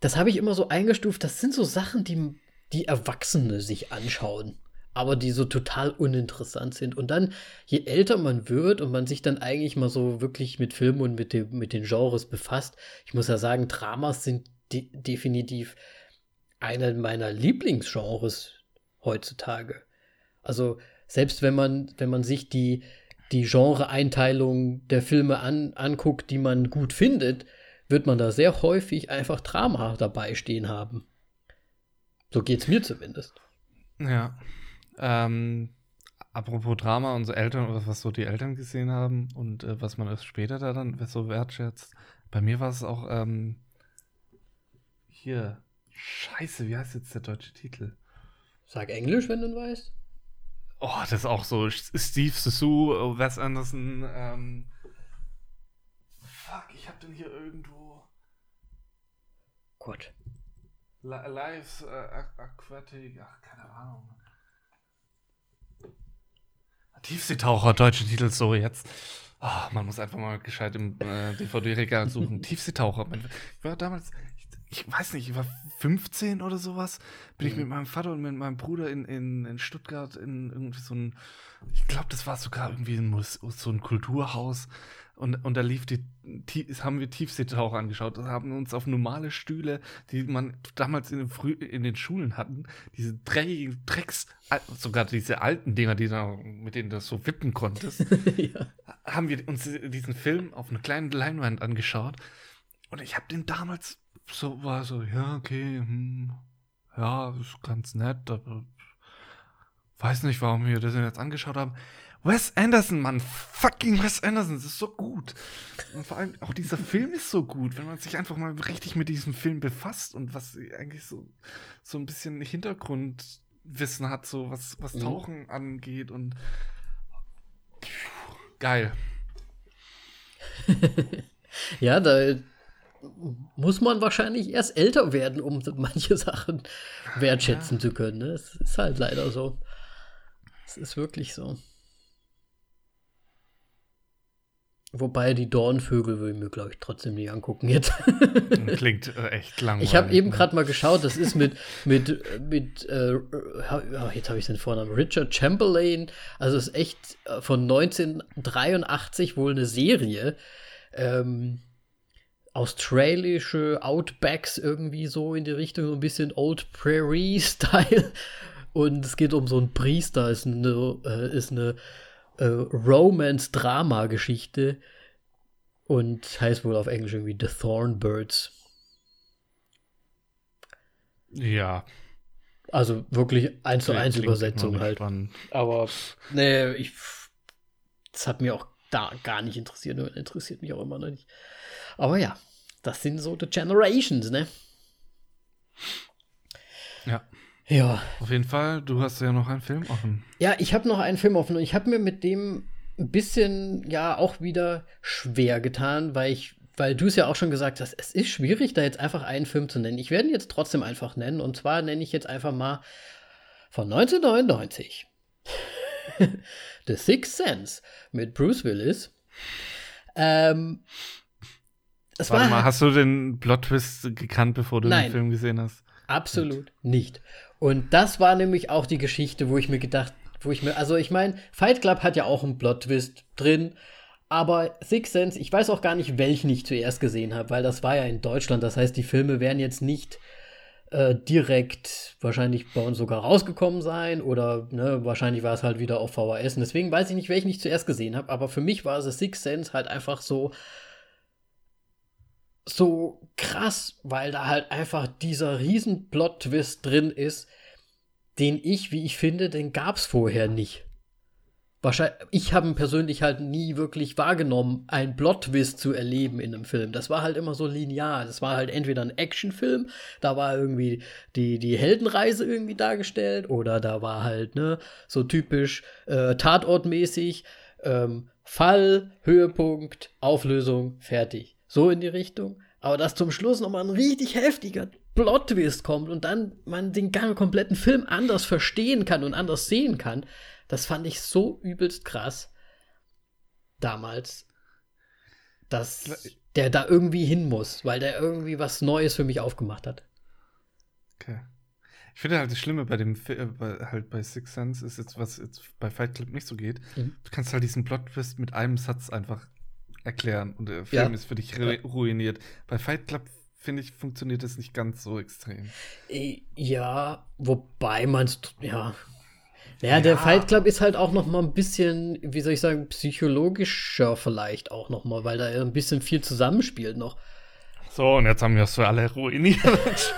[SPEAKER 1] das habe ich immer so eingestuft. Das sind so Sachen, die, die Erwachsene sich anschauen, aber die so total uninteressant sind. Und dann, je älter man wird und man sich dann eigentlich mal so wirklich mit Filmen und mit, dem, mit den Genres befasst, ich muss ja sagen, Dramas sind de definitiv einer meiner Lieblingsgenres heutzutage. Also selbst wenn man, wenn man sich die die Genre-Einteilung der Filme an, anguckt, die man gut findet, wird man da sehr häufig einfach Drama dabei stehen haben. So geht's mir zumindest.
[SPEAKER 2] Ja. Ähm, apropos Drama, unsere Eltern, oder was so die Eltern gesehen haben und äh, was man erst später da dann so wertschätzt. Bei mir war es auch, ähm, hier, scheiße, wie heißt jetzt der deutsche Titel?
[SPEAKER 1] Sag Englisch, wenn du weißt.
[SPEAKER 2] Oh, das ist auch so Steve Zissou, Wes Anderson, ähm, fuck, ich hab den hier irgendwo.
[SPEAKER 1] Gott.
[SPEAKER 2] Live äh, Aquatic, ach, keine Ahnung. Tiefseetaucher, deutsche Titel, so jetzt. Oh, man muss einfach mal gescheit im äh, DVD-Regal suchen. Tiefseetaucher. Ich war damals, ich, ich, weiß nicht, ich war 15 oder sowas. Bin mhm. ich mit meinem Vater und mit meinem Bruder in, in, in Stuttgart in irgendwie so ein, ich glaube, das war sogar irgendwie ein, so ein Kulturhaus. Und, und da lief die, haben wir Tiefseetaucher angeschaut, haben uns auf normale Stühle, die man damals in den, Früh, in den Schulen hatten, diese dreckigen Drecks, sogar diese alten Dinger, die da, mit denen du so wippen konntest, ja. haben wir uns diesen Film auf einer kleinen Leinwand angeschaut. Und ich habe den damals so, war so, ja, okay, hm, ja, ist ganz nett, aber weiß nicht, warum wir das jetzt angeschaut haben. Wes Anderson, Mann, fucking Wes Anderson, das ist so gut. Und vor allem auch dieser Film ist so gut, wenn man sich einfach mal richtig mit diesem Film befasst und was eigentlich so, so ein bisschen Hintergrundwissen hat, so was, was mhm. Tauchen mhm. angeht und geil.
[SPEAKER 1] ja, da muss man wahrscheinlich erst älter werden, um manche Sachen wertschätzen ja. zu können. Ne? Es ist halt leider so. Es ist wirklich so. Wobei die Dornvögel würde ich mir, glaube ich, trotzdem nicht angucken jetzt.
[SPEAKER 2] Klingt äh, echt langweilig.
[SPEAKER 1] Ich habe eben gerade mal geschaut, das ist mit, mit, mit äh, jetzt habe ich den Vornamen, Richard Chamberlain. Also ist echt äh, von 1983 wohl eine Serie. Ähm, australische Outbacks irgendwie so in die Richtung, so ein bisschen Old Prairie-Style. Und es geht um so einen Priester, ist eine, äh, ist eine äh, Romance-Drama-Geschichte und heißt wohl auf Englisch irgendwie The Thornbirds.
[SPEAKER 2] Ja.
[SPEAKER 1] Also wirklich eins zu eins Übersetzung halt. Spannend. Aber nee, ich das hat mir auch da gar nicht interessiert und interessiert mich auch immer noch nicht. Aber ja, das sind so die Generations, ne?
[SPEAKER 2] Ja. Auf jeden Fall, du hast ja noch einen Film offen.
[SPEAKER 1] Ja, ich habe noch einen Film offen und ich habe mir mit dem ein bisschen ja auch wieder schwer getan, weil ich, weil du es ja auch schon gesagt hast, es ist schwierig, da jetzt einfach einen Film zu nennen. Ich werde ihn jetzt trotzdem einfach nennen und zwar nenne ich jetzt einfach mal von 1999 The Sixth Sense mit Bruce Willis. Ähm,
[SPEAKER 2] Warte war, mal, hast du den Plot-Twist gekannt, bevor du nein, den Film gesehen hast?
[SPEAKER 1] Absolut nicht. Und das war nämlich auch die Geschichte, wo ich mir gedacht, wo ich mir, also ich meine, Fight Club hat ja auch einen Plot-Twist drin, aber Six Sense, ich weiß auch gar nicht, welchen ich zuerst gesehen habe, weil das war ja in Deutschland. Das heißt, die Filme werden jetzt nicht äh, direkt wahrscheinlich bei uns sogar rausgekommen sein oder ne, wahrscheinlich war es halt wieder auf VHS. Und deswegen weiß ich nicht, welchen ich zuerst gesehen habe, aber für mich war es Six Sense halt einfach so so krass, weil da halt einfach dieser riesen Plot-Twist drin ist, den ich, wie ich finde, den gab es vorher nicht. Wahrscheinlich, ich habe persönlich halt nie wirklich wahrgenommen, einen Plot-Twist zu erleben in einem Film. Das war halt immer so linear. Das war halt entweder ein Actionfilm, da war irgendwie die, die Heldenreise irgendwie dargestellt, oder da war halt, ne, so typisch äh, Tatortmäßig, ähm, Fall, Höhepunkt, Auflösung, fertig so in die Richtung. Aber dass zum Schluss nochmal ein richtig heftiger Plot-Twist kommt und dann man den ganzen kompletten Film anders verstehen kann und anders sehen kann, das fand ich so übelst krass damals, dass der da irgendwie hin muss, weil der irgendwie was Neues für mich aufgemacht hat.
[SPEAKER 2] Okay. Ich finde halt das Schlimme bei dem äh, bei, halt bei Six Sense ist jetzt, was jetzt bei Fight Club nicht so geht. Mhm. Du kannst halt diesen Plot-Twist mit einem Satz einfach erklären und der Film ja. ist für dich ruiniert. Bei Fight Club finde ich, funktioniert das nicht ganz so extrem.
[SPEAKER 1] Ja, wobei man es, ja. Naja, ja. der Fight Club ist halt auch noch mal ein bisschen, wie soll ich sagen, psychologischer vielleicht auch noch mal, weil da ein bisschen viel zusammenspielt noch.
[SPEAKER 2] So, und jetzt haben wir es für alle ruiniert.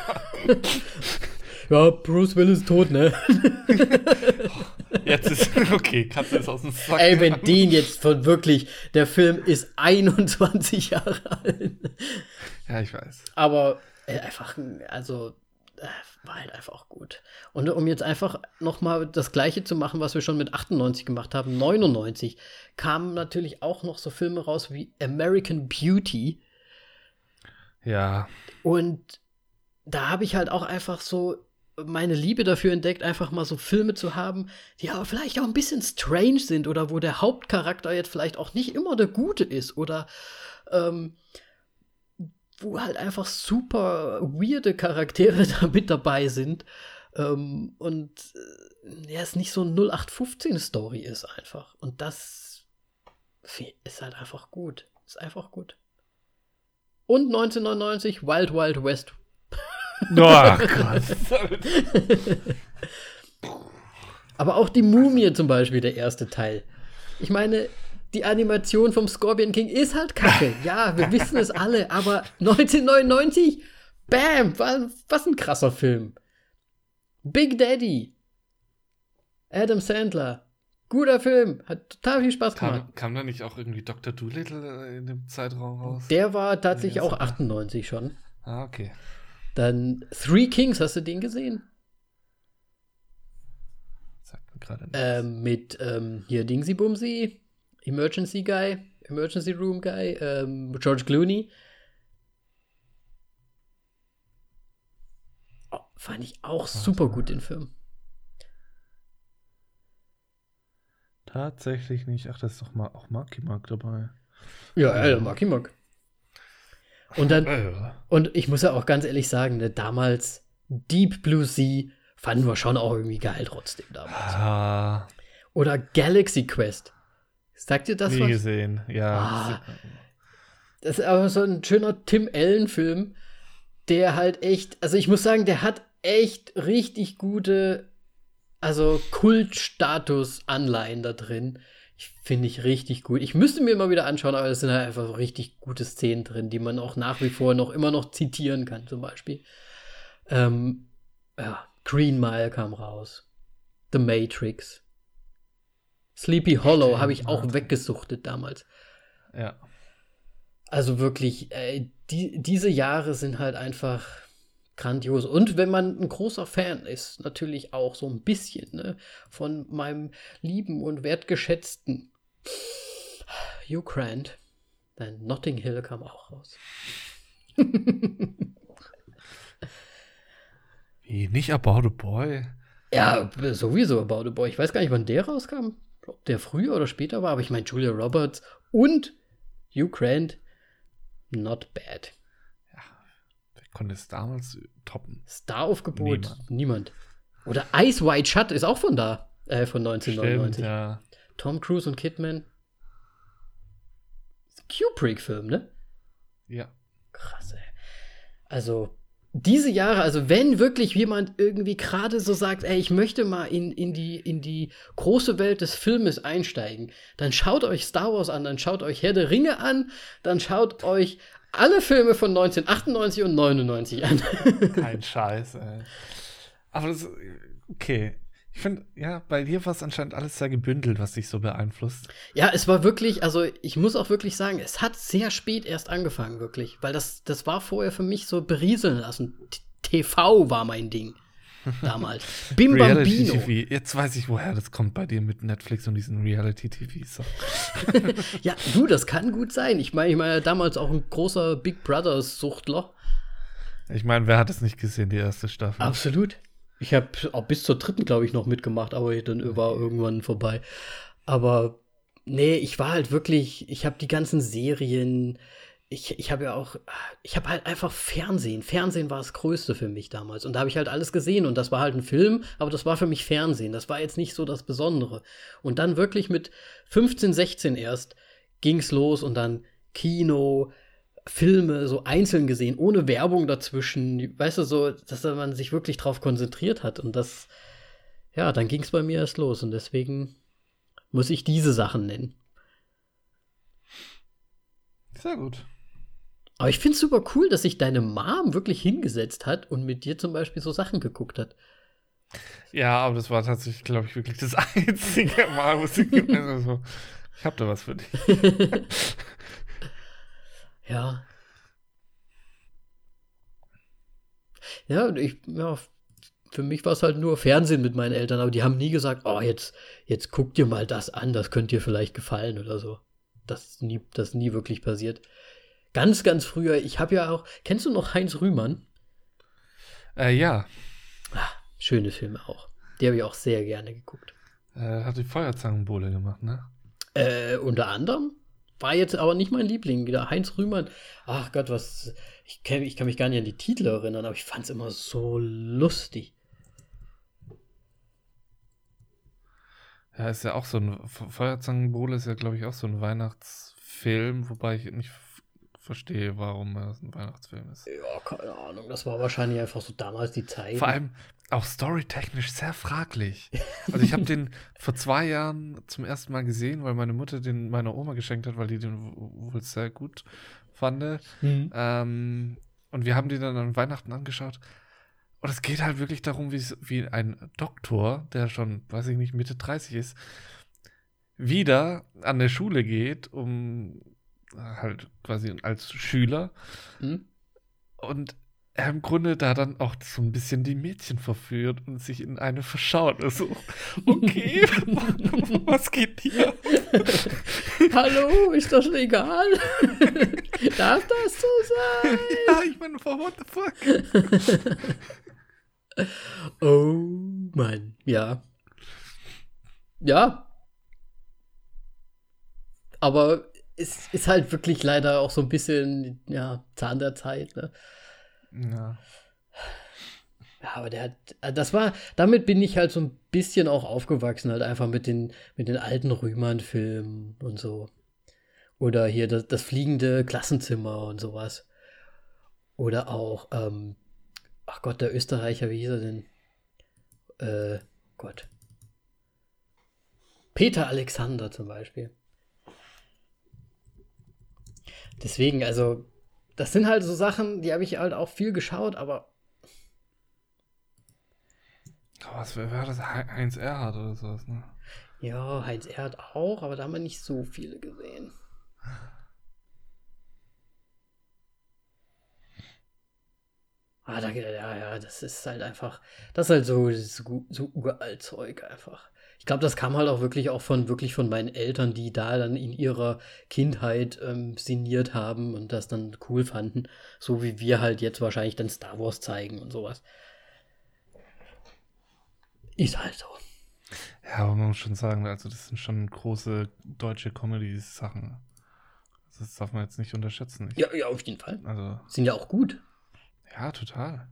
[SPEAKER 1] ja, Bruce Willis ist tot, ne?
[SPEAKER 2] jetzt ist, okay, kannst du es aus dem
[SPEAKER 1] Sack Ey, wenn den jetzt von wirklich, der Film ist 21 Jahre alt.
[SPEAKER 2] Ja, ich weiß.
[SPEAKER 1] Aber äh, einfach, also, äh, war halt einfach auch gut. Und um jetzt einfach noch mal das Gleiche zu machen, was wir schon mit 98 gemacht haben, 99 kamen natürlich auch noch so Filme raus wie American Beauty.
[SPEAKER 2] Ja.
[SPEAKER 1] Und da habe ich halt auch einfach so meine Liebe dafür entdeckt, einfach mal so Filme zu haben, die aber vielleicht auch ein bisschen strange sind oder wo der Hauptcharakter jetzt vielleicht auch nicht immer der Gute ist oder ähm, wo halt einfach super weirde Charaktere da mit dabei sind. Ähm, und äh, ja, es nicht so ein 0815-Story ist einfach. Und das ist halt einfach gut. Ist einfach gut. Und 1999 Wild Wild West. Oh Gott. Aber auch die Mumie zum Beispiel, der erste Teil. Ich meine, die Animation vom Scorpion King ist halt kacke. Ja, wir wissen es alle, aber 1999, bam, was ein krasser Film. Big Daddy, Adam Sandler, guter Film, hat total viel Spaß gemacht.
[SPEAKER 2] Kam, kam da nicht auch irgendwie Dr. Doolittle in dem Zeitraum raus?
[SPEAKER 1] Der war tatsächlich auch 98 schon.
[SPEAKER 2] Ah, okay.
[SPEAKER 1] Dann Three Kings, hast du den gesehen?
[SPEAKER 2] Sagt mir gerade nichts.
[SPEAKER 1] Ähm, mit ähm, hier Dingsy Bumsy, Emergency Guy, Emergency Room Guy, ähm, George Clooney. Oh, fand ich auch super gut den Film.
[SPEAKER 2] Tatsächlich nicht. Ach, das ist doch mal auch Marky Mark dabei.
[SPEAKER 1] Ja, ja, Marky Mark. Und dann, und ich muss ja auch ganz ehrlich sagen, ne, damals Deep Blue Sea fanden wir schon auch irgendwie geil trotzdem damals. Ah. Oder Galaxy Quest. Sagt ihr das
[SPEAKER 2] Nie was? gesehen, ja. Ah,
[SPEAKER 1] das ist aber so ein schöner Tim Allen-Film, der halt echt, also ich muss sagen, der hat echt richtig gute, also Kultstatus-Anleihen da drin. Ich finde ich richtig gut. Ich müsste mir mal wieder anschauen, aber es sind halt einfach so richtig gute Szenen drin, die man auch nach wie vor noch immer noch zitieren kann, zum Beispiel. Ähm, ja, Green Mile kam raus. The Matrix. Sleepy Hollow habe ich auch weggesuchtet damals.
[SPEAKER 2] Ja.
[SPEAKER 1] Also wirklich, äh, die, diese Jahre sind halt einfach grandios. Und wenn man ein großer Fan ist, natürlich auch so ein bisschen ne, von meinem lieben und wertgeschätzten Hugh Grant. Dein Notting Hill kam auch raus.
[SPEAKER 2] Wie, nicht About a Boy?
[SPEAKER 1] Ja, sowieso About a Boy. Ich weiß gar nicht, wann der rauskam ob der früher oder später war, aber ich meine, Julia Roberts und Hugh Grant, not bad.
[SPEAKER 2] Konnte es damals toppen?
[SPEAKER 1] Star-Aufgebot, niemand. niemand. Oder Ice White Shut ist auch von da, äh, von 1999. Stimmt, ja. Tom Cruise und Kidman. Kubrick-Film, ne?
[SPEAKER 2] Ja.
[SPEAKER 1] Krass, ey. Also, diese Jahre, also wenn wirklich jemand irgendwie gerade so sagt, ey, ich möchte mal in, in, die, in die große Welt des Filmes einsteigen, dann schaut euch Star Wars an, dann schaut euch Herr der Ringe an, dann schaut euch alle Filme von 1998 und 99 an.
[SPEAKER 2] Kein Scheiß, ey. Aber das, okay. Ich finde, ja, bei dir war es anscheinend alles sehr gebündelt, was dich so beeinflusst.
[SPEAKER 1] Ja, es war wirklich, also ich muss auch wirklich sagen, es hat sehr spät erst angefangen, wirklich. Weil das, das war vorher für mich so berieseln lassen. TV war mein Ding damals.
[SPEAKER 2] Bim Reality Bambino. TV. Jetzt weiß ich, woher das kommt bei dir mit Netflix und diesen Reality TVs.
[SPEAKER 1] Ja, du, das kann gut sein. Ich meine, ich meine damals auch ein großer Big Brother Suchtler.
[SPEAKER 2] Ich meine, wer hat es nicht gesehen, die erste Staffel?
[SPEAKER 1] Absolut. Ich habe auch bis zur dritten, glaube ich, noch mitgemacht, aber dann war irgendwann vorbei. Aber nee, ich war halt wirklich, ich habe die ganzen Serien, ich, ich habe ja auch, ich habe halt einfach Fernsehen. Fernsehen war das Größte für mich damals. Und da habe ich halt alles gesehen. Und das war halt ein Film, aber das war für mich Fernsehen. Das war jetzt nicht so das Besondere. Und dann wirklich mit 15, 16 erst ging's los und dann Kino, Filme so einzeln gesehen, ohne Werbung dazwischen. Weißt du, so, dass man sich wirklich drauf konzentriert hat. Und das, ja, dann ging es bei mir erst los und deswegen muss ich diese Sachen nennen.
[SPEAKER 2] Sehr gut.
[SPEAKER 1] Aber ich finde es super cool, dass sich deine Mom wirklich hingesetzt hat und mit dir zum Beispiel so Sachen geguckt hat.
[SPEAKER 2] Ja, aber das war tatsächlich, glaube ich, wirklich das einzige Mal, wo sie also, ich habe da was für dich.
[SPEAKER 1] ja. Ja, ich, ja, für mich war es halt nur Fernsehen mit meinen Eltern, aber die haben nie gesagt, oh, jetzt, jetzt guck dir mal das an, das könnte dir vielleicht gefallen oder so. Das ist nie, das ist nie wirklich passiert. Ganz, ganz früher, ich habe ja auch, kennst du noch Heinz Rühmann?
[SPEAKER 2] Äh, ja.
[SPEAKER 1] Ach, schöne Filme auch. Die habe ich auch sehr gerne geguckt.
[SPEAKER 2] Äh, hat die Feuerzangenbowle gemacht, ne?
[SPEAKER 1] Äh, unter anderem. War jetzt aber nicht mein Liebling. Wieder Heinz Rühmann. Ach Gott, was. Ich kann, ich kann mich gar nicht an die Titel erinnern, aber ich fand es immer so lustig.
[SPEAKER 2] Ja, ist ja auch so ein. Feuerzangenbowle ist ja, glaube ich, auch so ein Weihnachtsfilm, wobei ich nicht verstehe, warum es ein Weihnachtsfilm ist.
[SPEAKER 1] Ja, keine Ahnung. Das war wahrscheinlich einfach so damals die Zeit.
[SPEAKER 2] Vor allem auch storytechnisch sehr fraglich. Also ich habe den vor zwei Jahren zum ersten Mal gesehen, weil meine Mutter den meiner Oma geschenkt hat, weil die den wohl sehr gut fand. Mhm. Ähm, und wir haben den dann an Weihnachten angeschaut. Und es geht halt wirklich darum, wie, wie ein Doktor, der schon, weiß ich nicht, Mitte 30 ist, wieder an der Schule geht, um halt quasi als Schüler. Mhm. Und er im Grunde da dann auch so ein bisschen die Mädchen verführt und sich in eine verschaut. Also, okay, was geht hier?
[SPEAKER 1] Hallo, ist das legal? Darf das so sein?
[SPEAKER 2] Ja, ich meine, what the fuck?
[SPEAKER 1] oh Mann, ja. Ja. Aber es ist halt wirklich leider auch so ein bisschen, ja, Zahn der Zeit, ne?
[SPEAKER 2] Ja.
[SPEAKER 1] Ja, aber der hat, äh, das war, damit bin ich halt so ein bisschen auch aufgewachsen, halt einfach mit den, mit den alten Rühmann-Filmen und so. Oder hier das, das fliegende Klassenzimmer und sowas. Oder auch, ähm, ach Gott, der Österreicher, wie hieß er denn? Äh, Gott. Peter Alexander zum Beispiel. Deswegen, also, das sind halt so Sachen, die habe ich halt auch viel geschaut, aber.
[SPEAKER 2] Oh, was war das? Heinz Erhardt oder sowas, ne?
[SPEAKER 1] Ja, Heinz Erhardt auch, aber da haben wir nicht so viele gesehen. Ah, da, ja, ja, das ist halt einfach, das ist halt so, so, so uralt Zeug einfach ich glaube, das kam halt auch wirklich auch von wirklich von meinen Eltern, die da dann in ihrer Kindheit ähm, sinniert haben und das dann cool fanden, so wie wir halt jetzt wahrscheinlich dann Star Wars zeigen und sowas. Ist halt so.
[SPEAKER 2] Ja, aber man muss schon sagen, also das sind schon große deutsche Comedy-Sachen. Das darf man jetzt nicht unterschätzen. Ich,
[SPEAKER 1] ja, ja, auf jeden Fall.
[SPEAKER 2] Also,
[SPEAKER 1] sind ja auch gut.
[SPEAKER 2] Ja, total.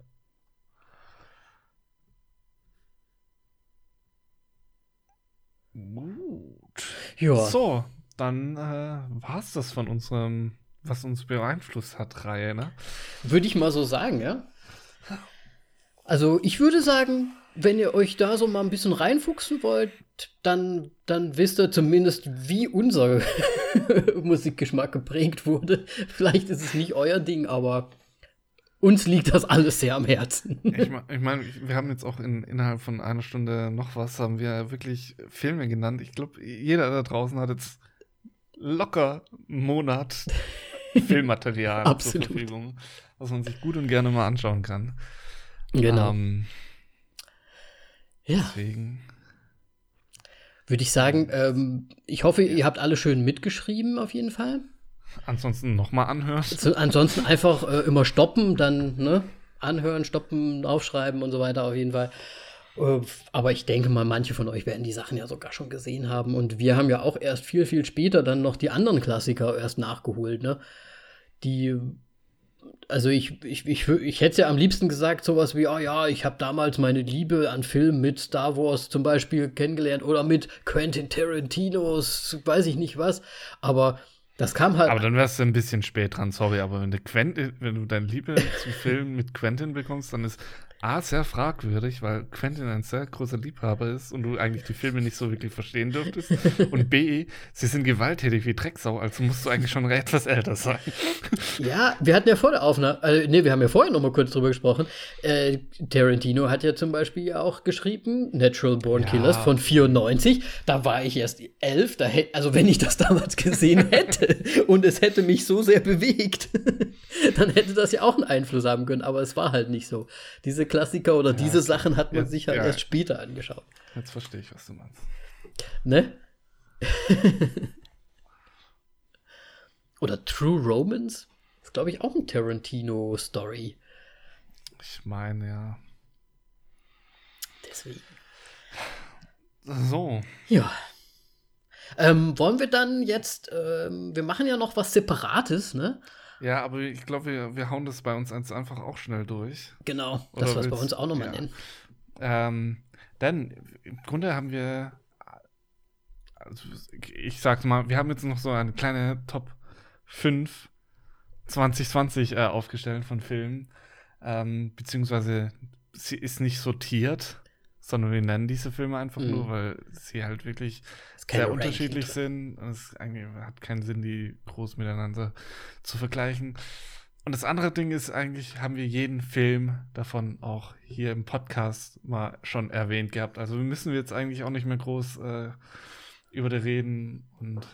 [SPEAKER 2] Gut. Ja. So, dann äh, war es das von unserem, was uns beeinflusst hat, Reihe, ne?
[SPEAKER 1] Würde ich mal so sagen, ja. Also ich würde sagen, wenn ihr euch da so mal ein bisschen reinfuchsen wollt, dann, dann wisst ihr zumindest, wie unser Musikgeschmack geprägt wurde. Vielleicht ist es nicht euer Ding, aber uns liegt das alles sehr am Herzen.
[SPEAKER 2] Ich meine, ich mein, wir haben jetzt auch in, innerhalb von einer Stunde noch was, haben wir wirklich Filme genannt. Ich glaube, jeder da draußen hat jetzt locker einen Monat Filmmaterial zur Verfügung, was man sich gut und gerne mal anschauen kann.
[SPEAKER 1] Genau. Ähm,
[SPEAKER 2] ja. Deswegen.
[SPEAKER 1] Würde ich sagen, ähm, ich hoffe, ihr habt alle schön mitgeschrieben, auf jeden Fall.
[SPEAKER 2] Ansonsten nochmal anhören.
[SPEAKER 1] Also ansonsten einfach äh, immer stoppen, dann ne? anhören, stoppen, aufschreiben und so weiter auf jeden Fall. Äh, aber ich denke mal, manche von euch werden die Sachen ja sogar schon gesehen haben. Und wir haben ja auch erst viel, viel später dann noch die anderen Klassiker erst nachgeholt, ne? Die, also ich, ich, ich, ich hätte ja am liebsten gesagt, sowas wie, oh ja, ich habe damals meine Liebe an Filmen mit Star Wars zum Beispiel kennengelernt oder mit Quentin Tarantinos, weiß ich nicht was. Aber Das kam halt.
[SPEAKER 2] Aber dann wärst du ein bisschen spät dran, sorry. Aber wenn du, Quentin, wenn du deine Liebe zu Filmen mit Quentin bekommst, dann ist A, sehr fragwürdig, weil Quentin ein sehr großer Liebhaber ist und du eigentlich die Filme nicht so wirklich verstehen dürftest. Und B, sie sind gewalttätig wie Drecksau, also musst du eigentlich schon etwas älter sein.
[SPEAKER 1] Ja, wir hatten ja vor der Aufnahme, äh, nee, wir haben ja vorher noch mal kurz drüber gesprochen. Äh, Tarantino hat ja zum Beispiel ja auch geschrieben, Natural Born
[SPEAKER 2] Ja.
[SPEAKER 1] Killers von 94. Da war ich erst elf, da hätt, also wenn ich das damals gesehen hätte und es hätte mich so sehr bewegt, dann hätte das ja auch einen Einfluss haben können, aber es war halt nicht so. Diese Klassiker oder diese Sachen hat man
[SPEAKER 2] Ja,
[SPEAKER 1] sich halt
[SPEAKER 2] ja.
[SPEAKER 1] erst später angeschaut.
[SPEAKER 2] Jetzt verstehe ich, was du meinst.
[SPEAKER 1] Ne? Oder True Romance? ist, glaube ich, auch ein Tarantino-Story.
[SPEAKER 2] Ich meine, ja.
[SPEAKER 1] Deswegen.
[SPEAKER 2] So.
[SPEAKER 1] Ja. Ähm, wollen wir dann jetzt, ähm, wir machen ja noch was Separates, ne?
[SPEAKER 2] Ja, aber ich glaube, wir, wir hauen das bei uns einfach auch schnell durch.
[SPEAKER 1] Genau,
[SPEAKER 2] Oder
[SPEAKER 1] das was bei uns auch nochmal
[SPEAKER 2] ja.
[SPEAKER 1] nennen.
[SPEAKER 2] Ähm, denn im Grunde haben wir, also ich sag's mal, wir haben jetzt noch so eine kleine Top 5 2020 äh, aufgestellt von Filmen. Ähm, beziehungsweise sie ist nicht sortiert, sondern wir nennen diese Filme einfach
[SPEAKER 1] Mhm.
[SPEAKER 2] nur, weil sie halt wirklich sehr
[SPEAKER 1] Ranking
[SPEAKER 2] unterschiedlich
[SPEAKER 1] drin.
[SPEAKER 2] sind. Und es eigentlich hat keinen Sinn, die groß miteinander zu vergleichen. Und das andere Ding ist eigentlich, haben wir jeden Film davon auch hier im Podcast mal schon erwähnt gehabt. Also wir müssen jetzt eigentlich auch nicht mehr groß äh, über die reden und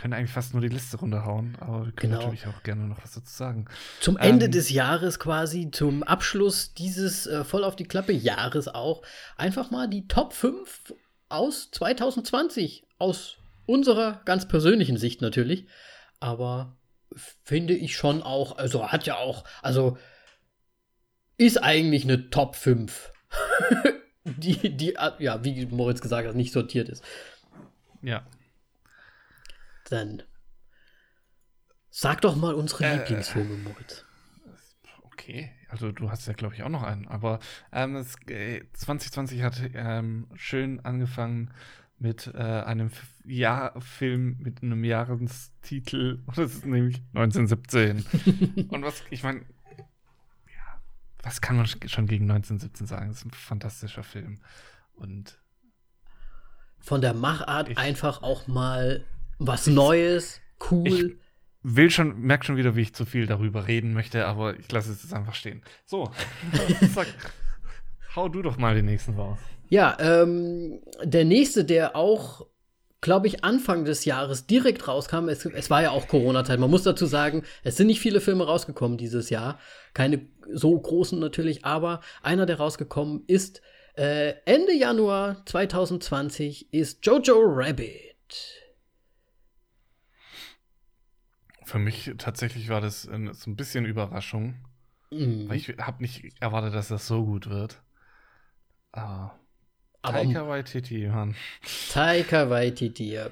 [SPEAKER 2] können eigentlich fast nur die Liste runterhauen. Aber wir können
[SPEAKER 1] Genau.
[SPEAKER 2] natürlich auch gerne noch was dazu sagen.
[SPEAKER 1] Zum Ende
[SPEAKER 2] Ähm,
[SPEAKER 1] des Jahres quasi, zum Abschluss dieses äh, voll auf die Klappe Jahres auch, einfach mal die Top 5 aus 2020, aus unserer ganz persönlichen Sicht natürlich, aber finde ich schon auch, also hat ja auch, also ist eigentlich eine Top 5, die, die, ja, wie Moritz gesagt hat, nicht sortiert ist.
[SPEAKER 2] Ja.
[SPEAKER 1] Dann sag doch mal unsere
[SPEAKER 2] Äh,
[SPEAKER 1] Lieblingsfilme, Moritz.
[SPEAKER 2] Okay, also du hast ja, glaube ich, auch noch einen. Aber ähm, es, äh, 2020 hat ähm, schön angefangen mit äh, einem Jahr Film mit einem Jahrestitel. Und das ist nämlich 1917. Und was, ich meine, ja, was kann man sch- schon gegen 1917 sagen? Das ist ein fantastischer Film. Und
[SPEAKER 1] von der Machart
[SPEAKER 2] Ich-
[SPEAKER 1] einfach auch mal was Neues, cool.
[SPEAKER 2] will schon, merk schon wieder, wie ich zu viel darüber reden möchte, aber ich lasse es jetzt einfach stehen. So, sag, hau du doch mal den nächsten raus.
[SPEAKER 1] ja, ähm, der nächste, der auch, glaube ich, Anfang des Jahres direkt rauskam, es, es war ja auch Corona-Zeit. Man muss dazu sagen, es sind nicht viele Filme rausgekommen dieses Jahr. Keine so großen natürlich, aber einer, der rausgekommen ist, äh, Ende Januar 2020, ist Jojo Rabbit.
[SPEAKER 2] Für mich tatsächlich war das äh, so ein bisschen Überraschung,
[SPEAKER 1] Mhm.
[SPEAKER 2] weil ich habe nicht erwartet, dass das so gut wird. Aber
[SPEAKER 1] Aber
[SPEAKER 2] Taika Waititi, Mann.
[SPEAKER 1] Taika Waititi. ja.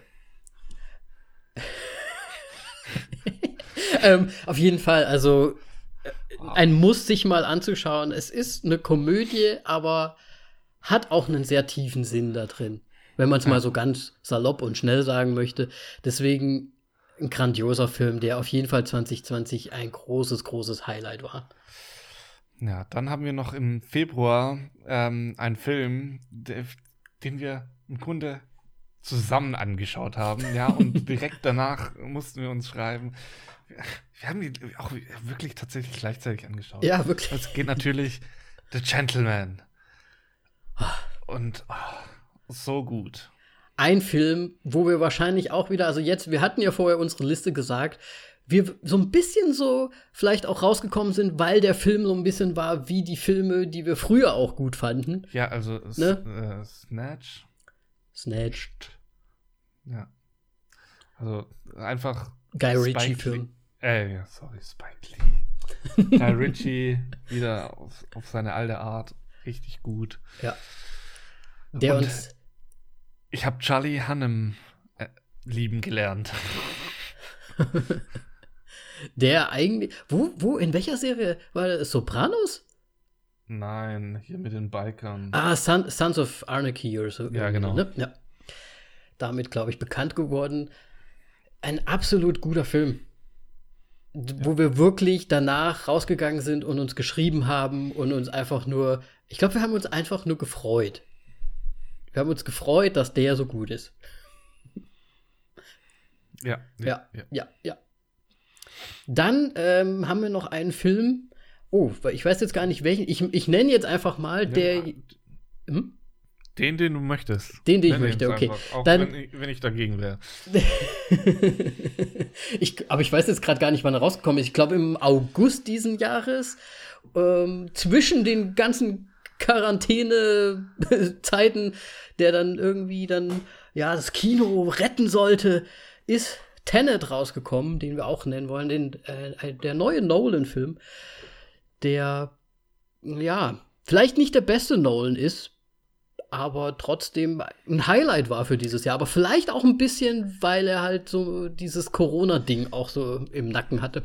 [SPEAKER 1] ähm, auf jeden Fall, also äh, ein Muss sich mal anzuschauen. Es ist eine Komödie, aber hat auch einen sehr tiefen Sinn da drin, wenn man es mal so ganz salopp und schnell sagen möchte. Deswegen ein grandioser Film, der auf jeden Fall 2020 ein großes, großes Highlight war.
[SPEAKER 2] Ja, dann haben wir noch im Februar ähm, einen Film, der, den wir im Grunde zusammen angeschaut haben. Ja, und direkt danach mussten wir uns schreiben. Wir haben die auch wirklich tatsächlich gleichzeitig angeschaut.
[SPEAKER 1] Ja, wirklich.
[SPEAKER 2] Es geht natürlich The Gentleman. Und oh, so gut.
[SPEAKER 1] Ein Film, wo wir wahrscheinlich auch wieder, also jetzt, wir hatten ja vorher unsere Liste gesagt, wir so ein bisschen so vielleicht auch rausgekommen sind, weil der Film so ein bisschen war wie die Filme, die wir früher auch gut fanden.
[SPEAKER 2] Ja, also
[SPEAKER 1] Ne?
[SPEAKER 2] äh, Snatch.
[SPEAKER 1] Snatch,
[SPEAKER 2] Ja. Also einfach
[SPEAKER 1] Guy Ritchie-Film.
[SPEAKER 2] Äh, ja, sorry, Spike Lee. Guy Ritchie wieder auf, auf seine alte Art. Richtig gut.
[SPEAKER 1] Ja. Der
[SPEAKER 2] Und-
[SPEAKER 1] uns.
[SPEAKER 2] Ich habe Charlie Hannem äh, lieben gelernt.
[SPEAKER 1] Der eigentlich. Wo, wo, in welcher Serie war das? Sopranos?
[SPEAKER 2] Nein, hier mit den Bikern.
[SPEAKER 1] Ah, Son, Sons of Anarchy oder so.
[SPEAKER 2] Ja, genau.
[SPEAKER 1] Ne? Ja. Damit, glaube ich, bekannt geworden. ein absolut guter Film. Wo wir wirklich danach rausgegangen sind und uns geschrieben haben und uns einfach nur, ich glaube, wir haben uns einfach nur gefreut. Wir haben uns gefreut, dass der so gut ist.
[SPEAKER 2] Ja,
[SPEAKER 1] ja, ja, ja. ja. Dann ähm, haben wir noch einen Film. Oh, ich weiß jetzt gar nicht welchen. Ich, ich nenne jetzt einfach mal der.
[SPEAKER 2] Hm? Den, den du möchtest.
[SPEAKER 1] Den, den ich möchte, okay.
[SPEAKER 2] Einfach, auch Dann, wenn, ich, wenn ich dagegen wäre.
[SPEAKER 1] ich, aber ich weiß jetzt gerade gar nicht, wann er rausgekommen ist. Ich glaube im August diesen Jahres. Ähm, zwischen den ganzen Quarantäne-Zeiten, der dann irgendwie dann ja das Kino retten sollte, ist Tenet rausgekommen, den wir auch nennen wollen, den, äh, der neue Nolan-Film, der ja vielleicht nicht der beste Nolan ist, aber trotzdem ein Highlight war für dieses Jahr. Aber vielleicht auch ein bisschen, weil er halt so dieses Corona-Ding auch so im Nacken hatte.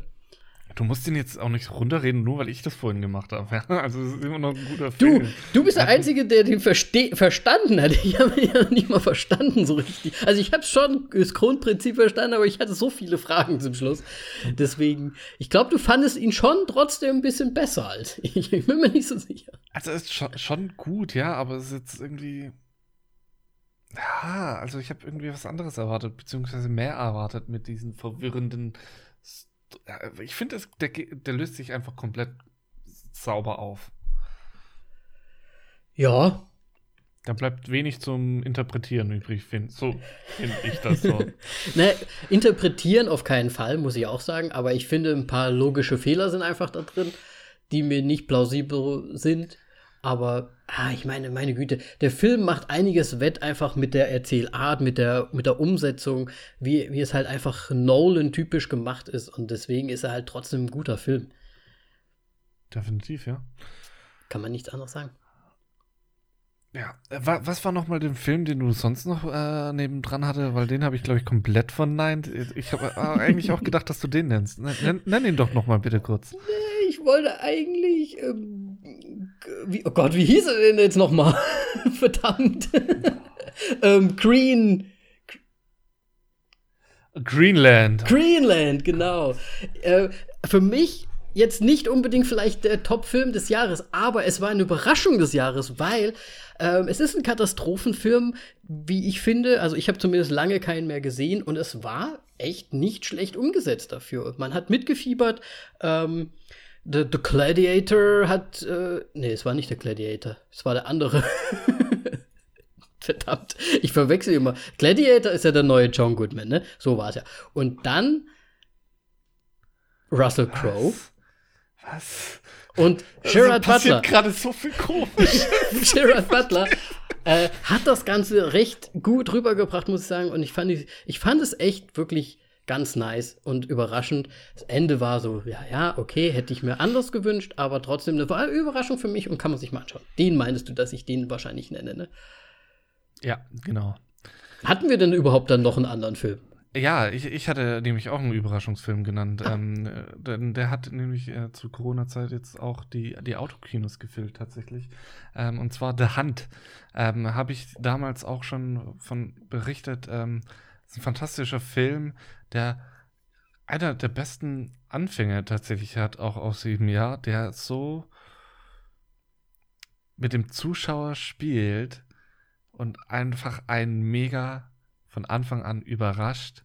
[SPEAKER 2] Du musst ihn jetzt auch nicht runterreden, nur weil ich das vorhin gemacht habe. also es ist immer noch ein guter Film.
[SPEAKER 1] Du, du bist der Einzige, der den verstanden hat. Ich habe ihn ja nicht mal verstanden so richtig. Also ich habe schon das Grundprinzip verstanden, aber ich hatte so viele Fragen zum Schluss. Deswegen, ich glaube, du fandest ihn schon trotzdem ein bisschen besser als ich. Ich bin mir nicht so sicher.
[SPEAKER 2] Also es ist schon, schon gut, ja, aber es ist jetzt irgendwie. Ja, also ich habe irgendwie was anderes erwartet, beziehungsweise mehr erwartet mit diesen verwirrenden ich finde, der, der löst sich einfach komplett sauber auf.
[SPEAKER 1] Ja.
[SPEAKER 2] Da bleibt wenig zum Interpretieren übrig, find, so finde ich das so.
[SPEAKER 1] ne, interpretieren auf keinen Fall, muss ich auch sagen, aber ich finde, ein paar logische Fehler sind einfach da drin, die mir nicht plausibel sind. Aber ah, ich meine, meine Güte, der Film macht einiges wett einfach mit der Erzählart, mit der, mit der Umsetzung, wie, wie es halt einfach Nolan-typisch gemacht ist. Und deswegen ist er halt trotzdem ein guter Film.
[SPEAKER 2] Definitiv, ja.
[SPEAKER 1] Kann man nichts anderes sagen.
[SPEAKER 2] Ja, äh, was war nochmal der Film, den du sonst noch äh, nebendran hatte? Weil den habe ich, glaube ich, komplett verneint. Ich habe äh, eigentlich auch gedacht, dass du den nennst. Nenn, nenn ihn doch nochmal bitte kurz.
[SPEAKER 1] Nee, ich wollte eigentlich. Ähm, wie, oh Gott, wie hieß er denn jetzt nochmal? Verdammt. ähm, Green.
[SPEAKER 2] Greenland.
[SPEAKER 1] Greenland, genau. Äh, für mich jetzt nicht unbedingt vielleicht der Top-Film des Jahres, aber es war eine Überraschung des Jahres, weil ähm, es ist ein Katastrophenfilm, wie ich finde. Also ich habe zumindest lange keinen mehr gesehen und es war echt nicht schlecht umgesetzt dafür. Man hat mitgefiebert. Ähm, The, The Gladiator hat, äh, nee, es war nicht der Gladiator, es war der andere. Verdammt, ich verwechsel immer. Gladiator ist ja der neue John Goodman, ne? So war es ja. Und dann Russell Crowe.
[SPEAKER 2] Was?
[SPEAKER 1] Und Gerard
[SPEAKER 2] also Butler. gerade so viel komisch.
[SPEAKER 1] Gerard Butler äh, hat das Ganze recht gut rübergebracht, muss ich sagen. Und ich fand, ich fand es echt wirklich ganz nice und überraschend. Das Ende war so, ja, ja, okay, hätte ich mir anders gewünscht, aber trotzdem eine Überraschung für mich und kann man sich mal anschauen. Den meinst du, dass ich den wahrscheinlich nenne, ne?
[SPEAKER 2] Ja, genau.
[SPEAKER 1] Hatten wir denn überhaupt dann noch einen anderen Film?
[SPEAKER 2] Ja, ich, ich hatte nämlich auch einen Überraschungsfilm genannt. Ah. Ähm, denn der hat nämlich äh, zu Corona-Zeit jetzt auch die, die Autokinos gefüllt, tatsächlich. Ähm, und zwar The Hand. Ähm, Habe ich damals auch schon von berichtet. Ist ein fantastischer Film, der einer der besten Anfänge tatsächlich hat, auch aus diesem Jahr, der so mit dem Zuschauer spielt und einfach einen mega von Anfang an überrascht.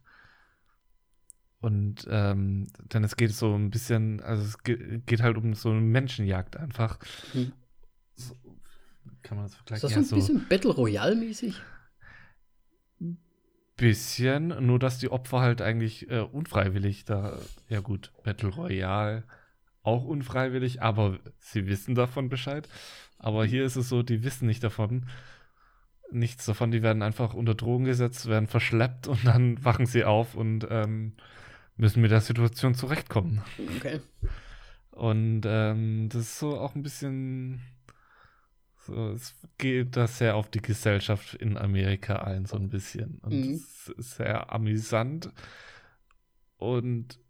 [SPEAKER 2] Und ähm, denn es geht so ein bisschen, also es geht, halt um so eine Menschenjagd einfach. Hm.
[SPEAKER 1] So, kann man das vergleichen? Ist das so ein ja, bisschen so, Battle Royale-mäßig?
[SPEAKER 2] Bisschen, nur dass die Opfer halt eigentlich äh, unfreiwillig da, ja gut, Battle Royale auch unfreiwillig, aber sie wissen davon Bescheid. Aber hier ist es so, die wissen nicht davon nichts davon. Die werden einfach unter Drogen gesetzt, werden verschleppt und dann wachen sie auf und ähm, müssen mit der Situation zurechtkommen.
[SPEAKER 1] Okay.
[SPEAKER 2] Und ähm, das ist so auch ein bisschen. So, es geht da sehr auf die Gesellschaft in Amerika ein, so ein bisschen. Und mhm. es ist sehr amüsant und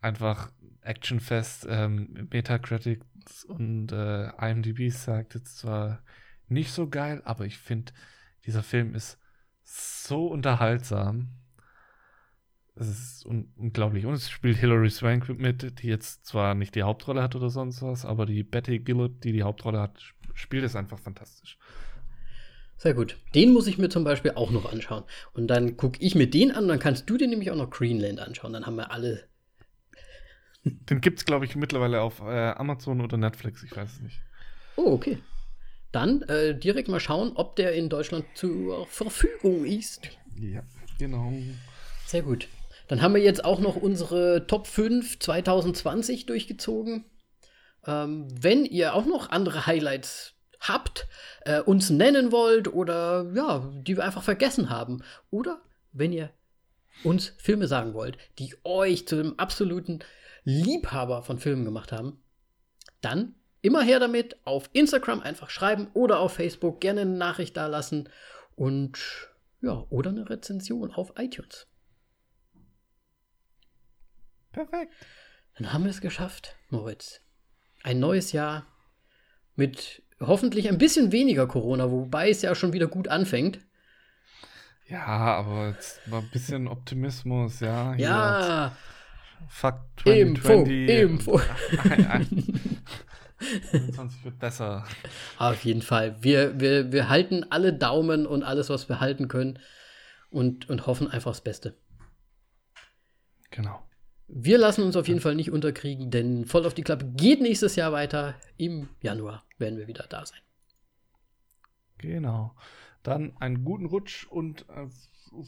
[SPEAKER 2] einfach actionfest. Ähm, Metacritic und äh, IMDb sagt jetzt zwar nicht so geil, aber ich finde, dieser Film ist so unterhaltsam. es ist un unglaublich. Und es spielt Hilary Swank mit, die jetzt zwar nicht die Hauptrolle hat oder sonst was, aber die Betty Gillett, die die Hauptrolle hat, spielt es einfach fantastisch.
[SPEAKER 1] Sehr gut. Den muss ich mir zum Beispiel auch noch anschauen. Und dann gucke ich mir den an, dann kannst du dir nämlich auch noch Greenland anschauen. Dann haben wir alle.
[SPEAKER 2] Den gibt es, glaube ich, mittlerweile auf äh, Amazon oder Netflix, ich weiß es nicht.
[SPEAKER 1] Oh, okay. Dann äh, direkt mal schauen, ob der in Deutschland zur Verfügung ist.
[SPEAKER 2] Ja, genau.
[SPEAKER 1] Sehr gut. Dann haben wir jetzt auch noch unsere Top 5 2020 durchgezogen. Ähm, wenn ihr auch noch andere Highlights habt, äh, uns nennen wollt oder ja, die wir einfach vergessen haben. Oder wenn ihr uns Filme sagen wollt, die euch zu einem absoluten Liebhaber von Filmen gemacht haben, dann immer her damit. Auf Instagram einfach schreiben oder auf Facebook gerne eine Nachricht da lassen und ja, oder eine Rezension auf iTunes.
[SPEAKER 2] Perfekt.
[SPEAKER 1] Dann haben wir es geschafft, Moritz. Ein neues Jahr mit hoffentlich ein bisschen weniger Corona, wobei es ja schon wieder gut anfängt.
[SPEAKER 2] Ja, aber jetzt mal ein bisschen Optimismus, ja.
[SPEAKER 1] Ja.
[SPEAKER 2] Fuck
[SPEAKER 1] 2020. Info, Info.
[SPEAKER 2] 20 wird besser.
[SPEAKER 1] Auf jeden Fall. Wir, wir, wir halten alle Daumen und alles, was wir halten können und, und hoffen einfach das Beste.
[SPEAKER 2] Genau.
[SPEAKER 1] Wir lassen uns auf jeden Fall nicht unterkriegen, denn voll auf die Klappe geht nächstes Jahr weiter. Im Januar werden wir wieder da sein.
[SPEAKER 2] Genau. Dann einen guten Rutsch und äh,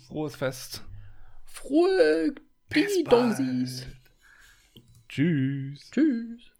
[SPEAKER 2] frohes Fest.
[SPEAKER 1] Frohe Dingsi Tschüss.
[SPEAKER 2] Tschüss.